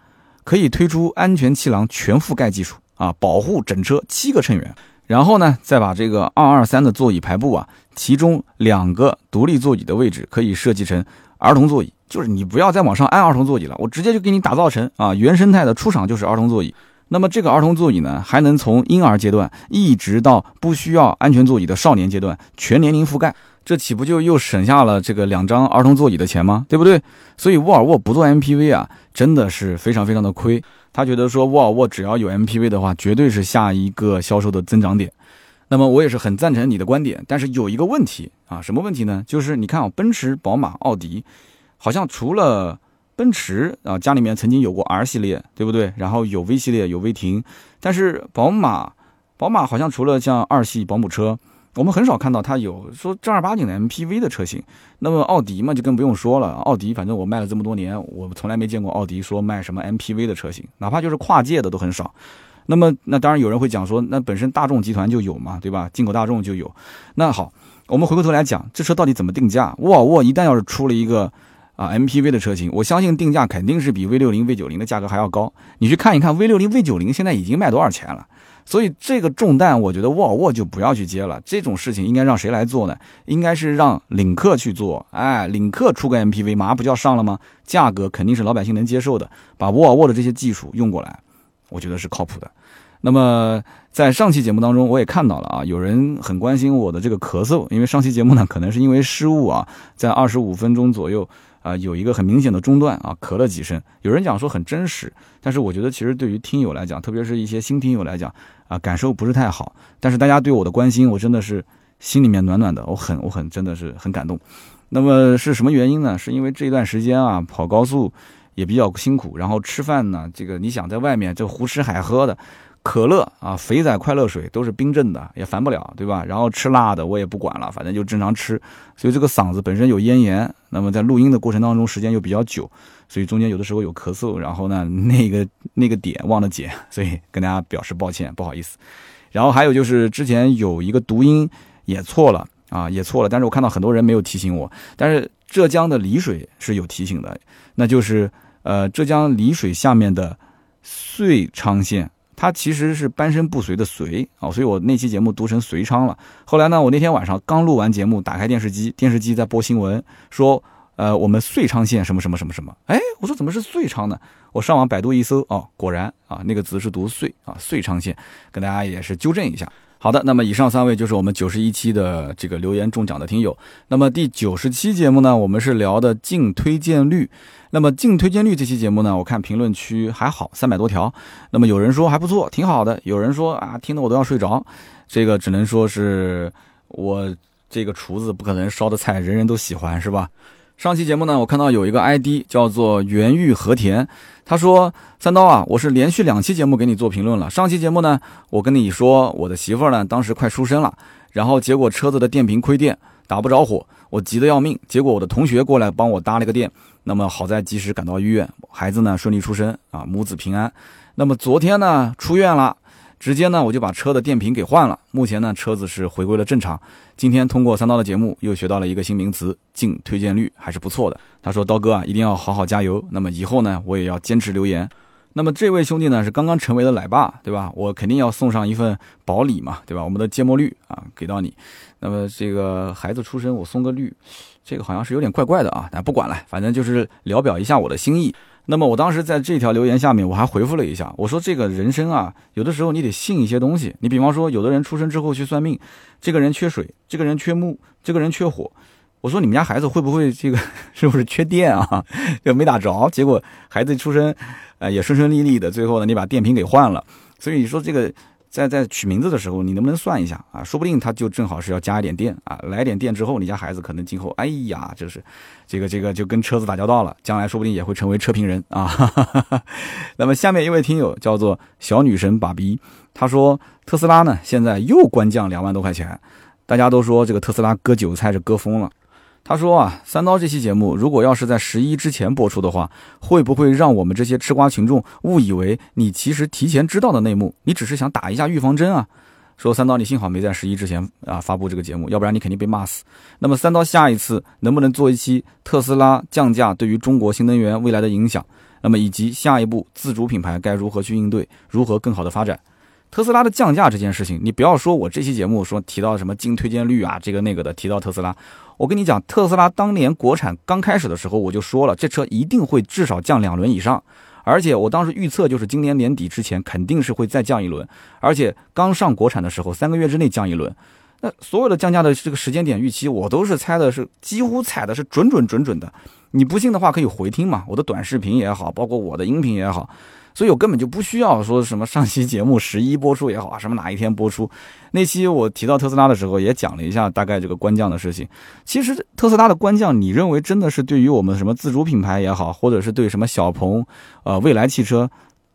可以推出安全气囊全覆盖技术啊，保护整车七个成员。然后呢，再把这个二二三的座椅排布啊，其中两个独立座椅的位置可以设计成儿童座椅，就是你不要再往上安儿童座椅了，我直接就给你打造成啊原生态的出厂就是儿童座椅。那么这个儿童座椅呢，还能从婴儿阶段一直到不需要安全座椅的少年阶段全年龄覆盖，这岂不就又省下了这个两张儿童座椅的钱吗？对不对？所以沃尔沃不做 MPV 啊，真的是非常非常的亏。他觉得说沃尔沃只要有 MPV 的话，绝对是下一个销售的增长点。那么我也是很赞成你的观点，但是有一个问题啊，什么问题呢？就是你看啊，奔驰、宝马、奥迪，好像除了奔驰啊，家里面曾经有过 R 系列，对不对？然后有 V 系列，有威霆，但是宝马，宝马好像除了像二系保姆车，我们很少看到它有说正儿八经的 MPV 的车型。那么奥迪嘛，就更不用说了。奥迪反正我卖了这么多年，我从来没见过奥迪说卖什么 MPV 的车型，哪怕就是跨界的都很少。那么那当然有人会讲说，那本身大众集团就有嘛，对吧？进口大众就有。那好，我们回过头来讲，这车到底怎么定价？沃尔沃一旦要是出了一个。啊，MPV 的车型，我相信定价肯定是比 V 六零、V 九零的价格还要高。你去看一看 V 六零、V 九零现在已经卖多少钱了。所以这个重担，我觉得沃尔沃就不要去接了。这种事情应该让谁来做呢？应该是让领克去做。哎，领克出个 MPV，马上不就要上了吗？价格肯定是老百姓能接受的。把沃尔沃的这些技术用过来，我觉得是靠谱的。那么在上期节目当中，我也看到了啊，有人很关心我的这个咳嗽，因为上期节目呢，可能是因为失误啊，在二十五分钟左右。啊，有一个很明显的中断啊，咳了几声。有人讲说很真实，但是我觉得其实对于听友来讲，特别是一些新听友来讲啊，感受不是太好。但是大家对我的关心，我真的是心里面暖暖的，我很我很真的是很感动。那么是什么原因呢？是因为这一段时间啊，跑高速也比较辛苦，然后吃饭呢，这个你想在外面这胡吃海喝的。可乐啊，肥仔快乐水都是冰镇的，也烦不了，对吧？然后吃辣的我也不管了，反正就正常吃。所以这个嗓子本身有咽炎，那么在录音的过程当中时间又比较久，所以中间有的时候有咳嗽，然后呢那个那个点忘了解，所以跟大家表示抱歉，不好意思。然后还有就是之前有一个读音也错了啊，也错了，但是我看到很多人没有提醒我，但是浙江的丽水是有提醒的，那就是呃浙江丽水下面的遂昌县。它其实是半身不遂的遂啊，所以我那期节目读成遂昌了。后来呢，我那天晚上刚录完节目，打开电视机，电视机在播新闻，说，呃，我们遂昌县什么什么什么什么。哎，我说怎么是遂昌呢？我上网百度一搜，哦，果然啊，那个字是读遂啊，遂昌县，跟大家也是纠正一下。好的，那么以上三位就是我们九十一期的这个留言中奖的听友。那么第九十期节目呢，我们是聊的净推荐率。那么净推荐率这期节目呢，我看评论区还好，三百多条。那么有人说还不错，挺好的；有人说啊，听得我都要睡着。这个只能说是我这个厨子不可能烧的菜人人都喜欢，是吧？上期节目呢，我看到有一个 ID 叫做原玉和田，他说：“三刀啊，我是连续两期节目给你做评论了。上期节目呢，我跟你说我的媳妇儿呢当时快出生了，然后结果车子的电瓶亏电，打不着火，我急得要命。结果我的同学过来帮我搭了个电，那么好在及时赶到医院，孩子呢顺利出生啊，母子平安。那么昨天呢出院了，直接呢我就把车的电瓶给换了，目前呢车子是回归了正常。今天通过三刀的节目又学到了一个新名词，净推荐率还是不错的。他说刀哥啊一定要好好加油，那么以后呢我也要坚持留言。那么这位兄弟呢是刚刚成为了奶爸，对吧？我肯定要送上一份保礼嘛，对吧？我们的芥末绿啊给到你。那么这个孩子出生我送个绿，这个好像是有点怪怪的啊，但不管了，反正就是聊表一下我的心意。那么我当时在这条留言下面我还回复了一下，我说这个人生啊，有的时候你得信一些东西。你比方说，有的人出生之后去算命，这个人缺水，这个人缺木，这个人缺火。我说你们家孩子会不会这个 是不是缺电啊？就没打着，结果孩子出生。呃，也顺顺利利的，最后呢，你把电瓶给换了，所以你说这个在在取名字的时候，你能不能算一下啊？说不定他就正好是要加一点电啊，来点电之后，你家孩子可能今后，哎呀，就是这个这个就跟车子打交道了，将来说不定也会成为车评人啊。那么下面一位听友叫做小女神爸比，他说特斯拉呢现在又官降两万多块钱，大家都说这个特斯拉割韭菜是割疯了。他说啊，三刀这期节目如果要是在十一之前播出的话，会不会让我们这些吃瓜群众误以为你其实提前知道的内幕，你只是想打一下预防针啊？说三刀，你幸好没在十一之前啊发布这个节目，要不然你肯定被骂死。那么三刀下一次能不能做一期特斯拉降价对于中国新能源未来的影响？那么以及下一步自主品牌该如何去应对，如何更好的发展？特斯拉的降价这件事情，你不要说我这期节目说提到什么净推荐率啊，这个那个的提到特斯拉。我跟你讲，特斯拉当年国产刚开始的时候，我就说了，这车一定会至少降两轮以上，而且我当时预测就是今年年底之前肯定是会再降一轮，而且刚上国产的时候三个月之内降一轮。那所有的降价的这个时间点预期，我都是猜的是几乎踩的是准准准准的。你不信的话可以回听嘛，我的短视频也好，包括我的音频也好。所以我根本就不需要说什么上期节目 十一播出也好啊，什么哪一天播出，那期我提到特斯拉的时候也讲了一下大概这个官降的事情。其实特斯拉的官降，你认为真的是对于我们什么自主品牌也好，或者是对什么小鹏、呃未来汽车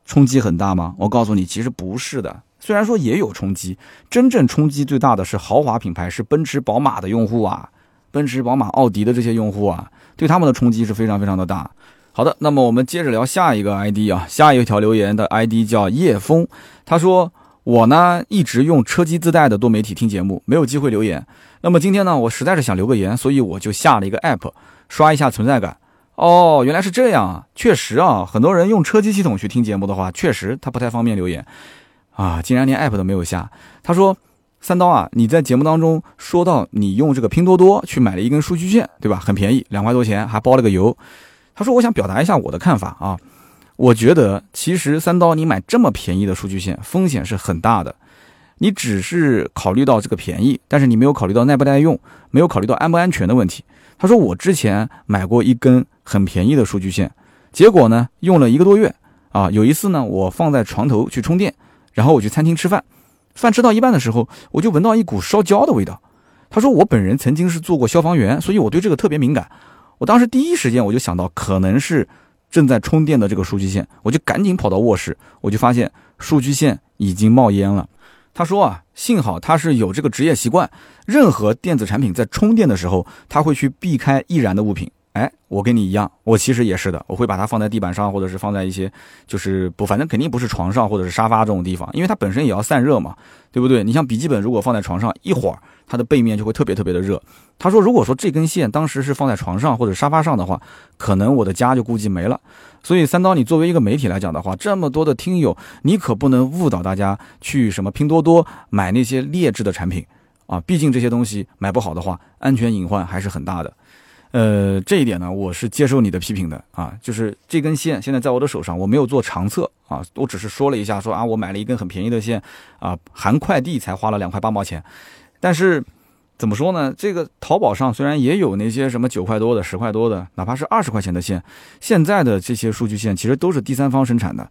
冲击很大吗？我告诉你，其实不是的。虽然说也有冲击，真正冲击最大的是豪华品牌，是奔驰、宝马的用户啊，奔驰、宝马、奥迪的这些用户啊，对他们的冲击是非常非常的大。好的，那么我们接着聊下一个 ID 啊，下一条留言的 ID 叫叶枫，他说我呢一直用车机自带的多媒体听节目，没有机会留言。那么今天呢，我实在是想留个言，所以我就下了一个 App，刷一下存在感。哦，原来是这样啊，确实啊，很多人用车机系统去听节目的话，确实他不太方便留言啊，竟然连 App 都没有下。他说三刀啊，你在节目当中说到你用这个拼多多去买了一根数据线，对吧？很便宜，两块多钱，还包了个邮。他说：“我想表达一下我的看法啊，我觉得其实三刀你买这么便宜的数据线，风险是很大的。你只是考虑到这个便宜，但是你没有考虑到耐不耐用，没有考虑到安不安全的问题。”他说：“我之前买过一根很便宜的数据线，结果呢用了一个多月啊，有一次呢我放在床头去充电，然后我去餐厅吃饭，饭吃到一半的时候，我就闻到一股烧焦的味道。他说我本人曾经是做过消防员，所以我对这个特别敏感。”我当时第一时间我就想到可能是正在充电的这个数据线，我就赶紧跑到卧室，我就发现数据线已经冒烟了。他说啊，幸好他是有这个职业习惯，任何电子产品在充电的时候，他会去避开易燃的物品。哎，我跟你一样，我其实也是的，我会把它放在地板上，或者是放在一些就是不，反正肯定不是床上或者是沙发这种地方，因为它本身也要散热嘛，对不对？你像笔记本如果放在床上，一会儿它的背面就会特别特别的热。他说，如果说这根线当时是放在床上或者沙发上的话，可能我的家就估计没了。所以三刀，你作为一个媒体来讲的话，这么多的听友，你可不能误导大家去什么拼多多买那些劣质的产品啊，毕竟这些东西买不好的话，安全隐患还是很大的。呃，这一点呢，我是接受你的批评的啊。就是这根线现在在我的手上，我没有做长测啊，我只是说了一下，说啊，我买了一根很便宜的线啊，含快递才花了两块八毛钱。但是怎么说呢？这个淘宝上虽然也有那些什么九块多的、十块多的，哪怕是二十块钱的线，现在的这些数据线其实都是第三方生产的。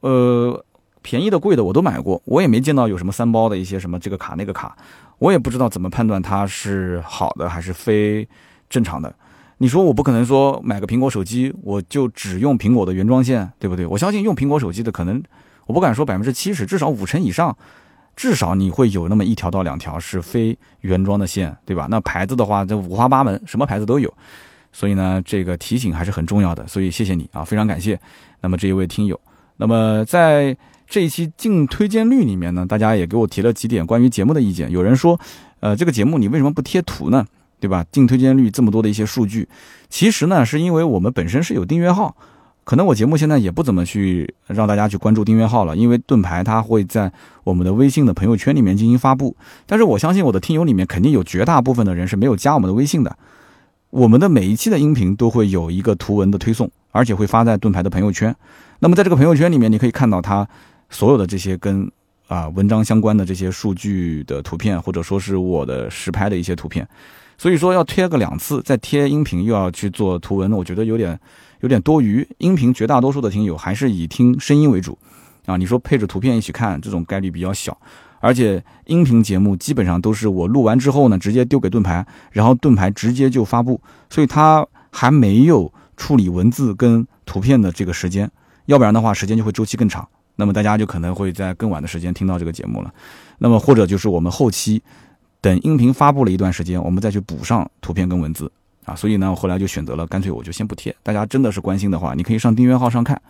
呃，便宜的、贵的我都买过，我也没见到有什么三包的一些什么这个卡那个卡，我也不知道怎么判断它是好的还是非。正常的，你说我不可能说买个苹果手机，我就只用苹果的原装线，对不对？我相信用苹果手机的可能，我不敢说百分之七十，至少五成以上，至少你会有那么一条到两条是非原装的线，对吧？那牌子的话，这五花八门，什么牌子都有。所以呢，这个提醒还是很重要的。所以谢谢你啊，非常感谢。那么这一位听友，那么在这一期净推荐率里面呢，大家也给我提了几点关于节目的意见。有人说，呃，这个节目你为什么不贴图呢？对吧？净推荐率这么多的一些数据，其实呢，是因为我们本身是有订阅号，可能我节目现在也不怎么去让大家去关注订阅号了，因为盾牌它会在我们的微信的朋友圈里面进行发布。但是我相信我的听友里面肯定有绝大部分的人是没有加我们的微信的。我们的每一期的音频都会有一个图文的推送，而且会发在盾牌的朋友圈。那么在这个朋友圈里面，你可以看到它所有的这些跟啊文章相关的这些数据的图片，或者说是我的实拍的一些图片。所以说要贴个两次，再贴音频又要去做图文，我觉得有点有点多余。音频绝大多数的听友还是以听声音为主啊，你说配着图片一起看，这种概率比较小。而且音频节目基本上都是我录完之后呢，直接丢给盾牌，然后盾牌直接就发布，所以它还没有处理文字跟图片的这个时间，要不然的话时间就会周期更长。那么大家就可能会在更晚的时间听到这个节目了。那么或者就是我们后期。等音频发布了一段时间，我们再去补上图片跟文字啊，所以呢，我后来就选择了干脆我就先不贴。大家真的是关心的话，你可以上订阅号上看。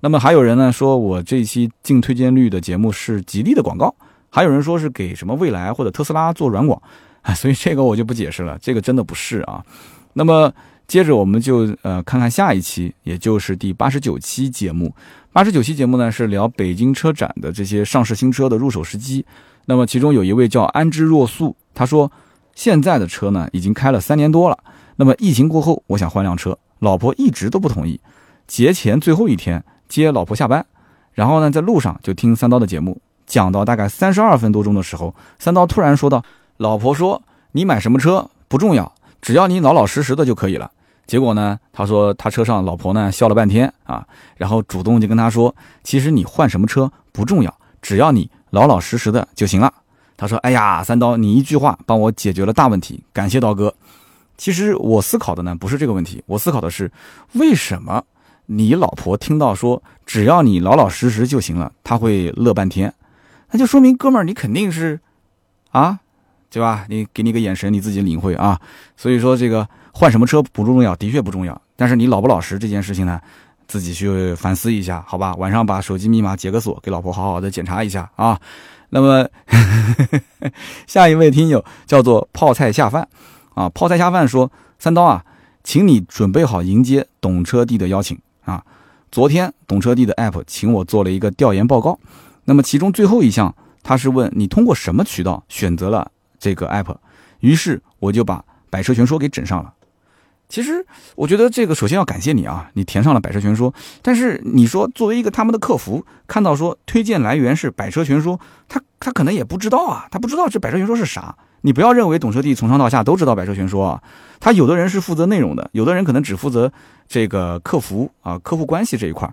那么还有人呢说我这期净推荐率的节目是吉利的广告，还有人说是给什么未来或者特斯拉做软广啊，所以这个我就不解释了，这个真的不是啊。那么接着我们就呃看看下一期，也就是第八十九期节目。八十九期节目呢是聊北京车展的这些上市新车的入手时机。那么其中有一位叫安之若素，他说现在的车呢已经开了三年多了。那么疫情过后，我想换辆车，老婆一直都不同意。节前最后一天接老婆下班，然后呢在路上就听三刀的节目，讲到大概三十二分多钟的时候，三刀突然说道：“老婆说你买什么车不重要，只要你老老实实的就可以了。”结果呢，他说他车上老婆呢笑了半天啊，然后主动就跟他说：“其实你换什么车不重要，只要你。”老老实实的就行了。他说：“哎呀，三刀，你一句话帮我解决了大问题，感谢刀哥。其实我思考的呢不是这个问题，我思考的是为什么你老婆听到说只要你老老实实就行了，他会乐半天？那就说明哥们儿你肯定是啊，对吧？你给你个眼神，你自己领会啊。所以说这个换什么车不重要，的确不重要。但是你老不老实这件事情呢？”自己去反思一下，好吧？晚上把手机密码解个锁，给老婆好好的检查一下啊。那么 下一位听友叫做泡菜下饭啊，泡菜下饭说：“三刀啊，请你准备好迎接懂车帝的邀请啊。昨天懂车帝的 app 请我做了一个调研报告，那么其中最后一项他是问你通过什么渠道选择了这个 app，于是我就把百车全说给整上了。”其实我觉得这个首先要感谢你啊，你填上了百车全说。但是你说作为一个他们的客服，看到说推荐来源是百车全说，他他可能也不知道啊，他不知道这百车全说是啥。你不要认为懂车帝从上到下都知道百车全说啊，他有的人是负责内容的，有的人可能只负责这个客服啊，客户关系这一块。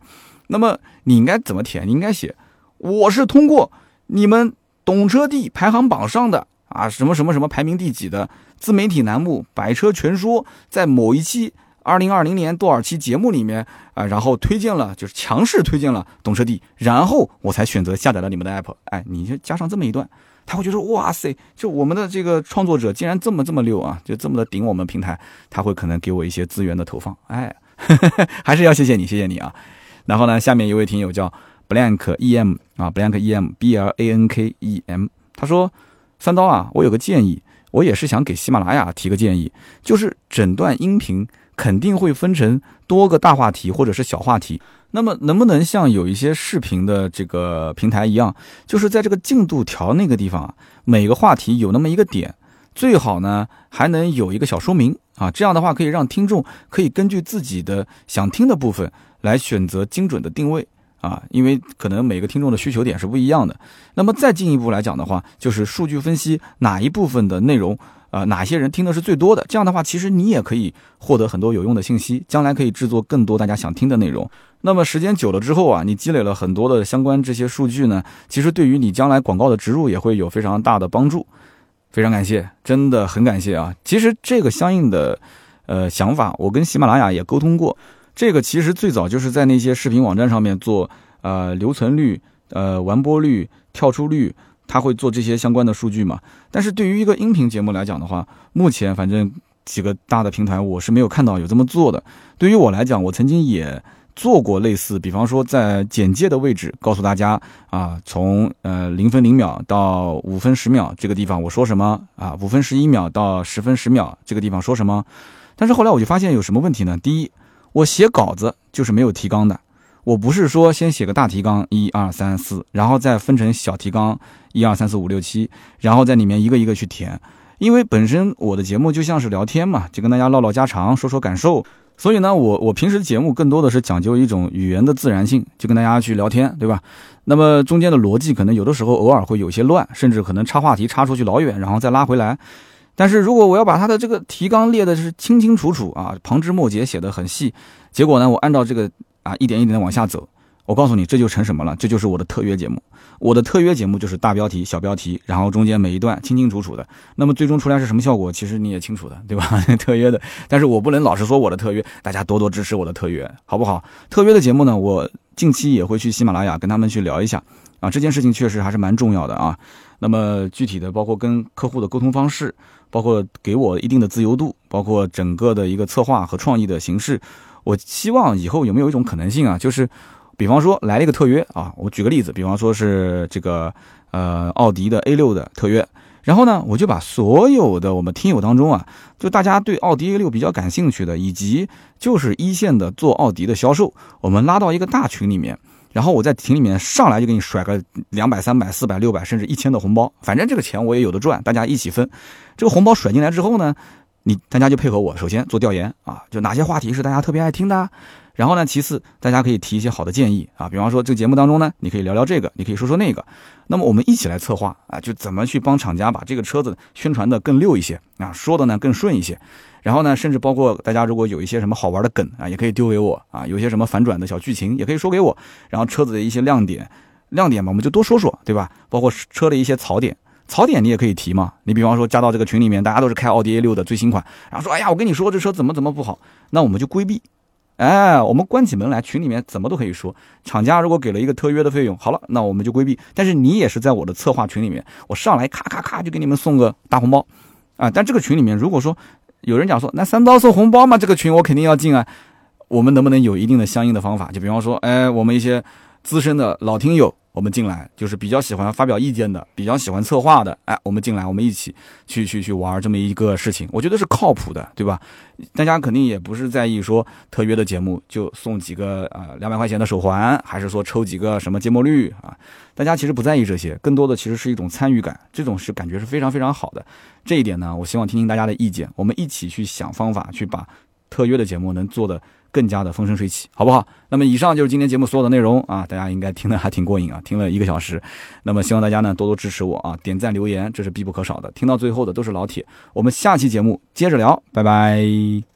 那么你应该怎么填？你应该写我是通过你们懂车帝排行榜上的啊什么什么什么排名第几的。自媒体栏目《百车全说》在某一期二零二零年多少期节目里面啊，然后推荐了，就是强势推荐了懂车帝，然后我才选择下载了你们的 app。哎，你就加上这么一段，他会觉得哇塞，就我们的这个创作者竟然这么这么溜啊，就这么的顶我们平台，他会可能给我一些资源的投放。哎，还是要谢谢你，谢谢你啊。然后呢，下面一位听友叫 blank em 啊，blank em b l a n k e m，他说三刀啊，我有个建议。我也是想给喜马拉雅提个建议，就是整段音频肯定会分成多个大话题或者是小话题，那么能不能像有一些视频的这个平台一样，就是在这个进度条那个地方啊，每个话题有那么一个点，最好呢还能有一个小说明啊，这样的话可以让听众可以根据自己的想听的部分来选择精准的定位。啊，因为可能每个听众的需求点是不一样的。那么再进一步来讲的话，就是数据分析哪一部分的内容，呃，哪些人听的是最多的。这样的话，其实你也可以获得很多有用的信息，将来可以制作更多大家想听的内容。那么时间久了之后啊，你积累了很多的相关这些数据呢，其实对于你将来广告的植入也会有非常大的帮助。非常感谢，真的很感谢啊！其实这个相应的呃想法，我跟喜马拉雅也沟通过。这个其实最早就是在那些视频网站上面做，呃，留存率、呃，完播率、跳出率、他会做这些相关的数据嘛。但是对于一个音频节目来讲的话，目前反正几个大的平台我是没有看到有这么做的。对于我来讲，我曾经也。做过类似，比方说在简介的位置告诉大家啊，从呃零分零秒到五分十秒这个地方我说什么啊，五分十一秒到十分十秒这个地方说什么。但是后来我就发现有什么问题呢？第一，我写稿子就是没有提纲的，我不是说先写个大提纲一二三四，然后再分成小提纲一二三四五六七，然后在里面一个一个去填，因为本身我的节目就像是聊天嘛，就跟大家唠唠家常，说说感受。所以呢，我我平时节目更多的是讲究一种语言的自然性，就跟大家去聊天，对吧？那么中间的逻辑可能有的时候偶尔会有些乱，甚至可能插话题插出去老远，然后再拉回来。但是如果我要把它的这个提纲列的是清清楚楚啊，旁枝末节写的很细，结果呢，我按照这个啊一点一点的往下走。我告诉你，这就成什么了？这就是我的特约节目。我的特约节目就是大标题、小标题，然后中间每一段清清楚楚的。那么最终出来是什么效果？其实你也清楚的，对吧？特约的，但是我不能老是说我的特约，大家多多支持我的特约，好不好？特约的节目呢，我近期也会去喜马拉雅跟他们去聊一下啊。这件事情确实还是蛮重要的啊。那么具体的，包括跟客户的沟通方式，包括给我一定的自由度，包括整个的一个策划和创意的形式，我希望以后有没有一种可能性啊，就是。比方说来了一个特约啊，我举个例子，比方说是这个呃奥迪的 A 六的特约，然后呢，我就把所有的我们听友当中啊，就大家对奥迪 A 六比较感兴趣的，以及就是一线的做奥迪的销售，我们拉到一个大群里面，然后我在群里面上来就给你甩个两百、三百、四百、六百，甚至一千的红包，反正这个钱我也有的赚，大家一起分。这个红包甩进来之后呢，你大家就配合我，首先做调研啊，就哪些话题是大家特别爱听的。然后呢，其次，大家可以提一些好的建议啊，比方说这个节目当中呢，你可以聊聊这个，你可以说说那个，那么我们一起来策划啊，就怎么去帮厂家把这个车子宣传的更溜一些啊，说的呢更顺一些。然后呢，甚至包括大家如果有一些什么好玩的梗啊，也可以丢给我啊，有一些什么反转的小剧情也可以说给我。然后车子的一些亮点，亮点嘛，我们就多说说，对吧？包括车的一些槽点，槽点你也可以提嘛。你比方说加到这个群里面，大家都是开奥迪 A 六的最新款，然后说，哎呀，我跟你说这车怎么怎么不好，那我们就规避。哎，我们关起门来，群里面怎么都可以说。厂家如果给了一个特约的费用，好了，那我们就规避。但是你也是在我的策划群里面，我上来咔咔咔就给你们送个大红包啊！但这个群里面，如果说有人讲说，那三刀送红包嘛，这个群我肯定要进啊。我们能不能有一定的相应的方法？就比方说，哎，我们一些资深的老听友。我们进来就是比较喜欢发表意见的，比较喜欢策划的，哎，我们进来，我们一起去去去玩这么一个事情，我觉得是靠谱的，对吧？大家肯定也不是在意说特约的节目就送几个啊两百块钱的手环，还是说抽几个什么芥末绿啊？大家其实不在意这些，更多的其实是一种参与感，这种是感觉是非常非常好的。这一点呢，我希望听听大家的意见，我们一起去想方法去把特约的节目能做的。更加的风生水起，好不好？那么以上就是今天节目所有的内容啊，大家应该听的还挺过瘾啊，听了一个小时。那么希望大家呢多多支持我啊，点赞留言，这是必不可少的。听到最后的都是老铁，我们下期节目接着聊，拜拜。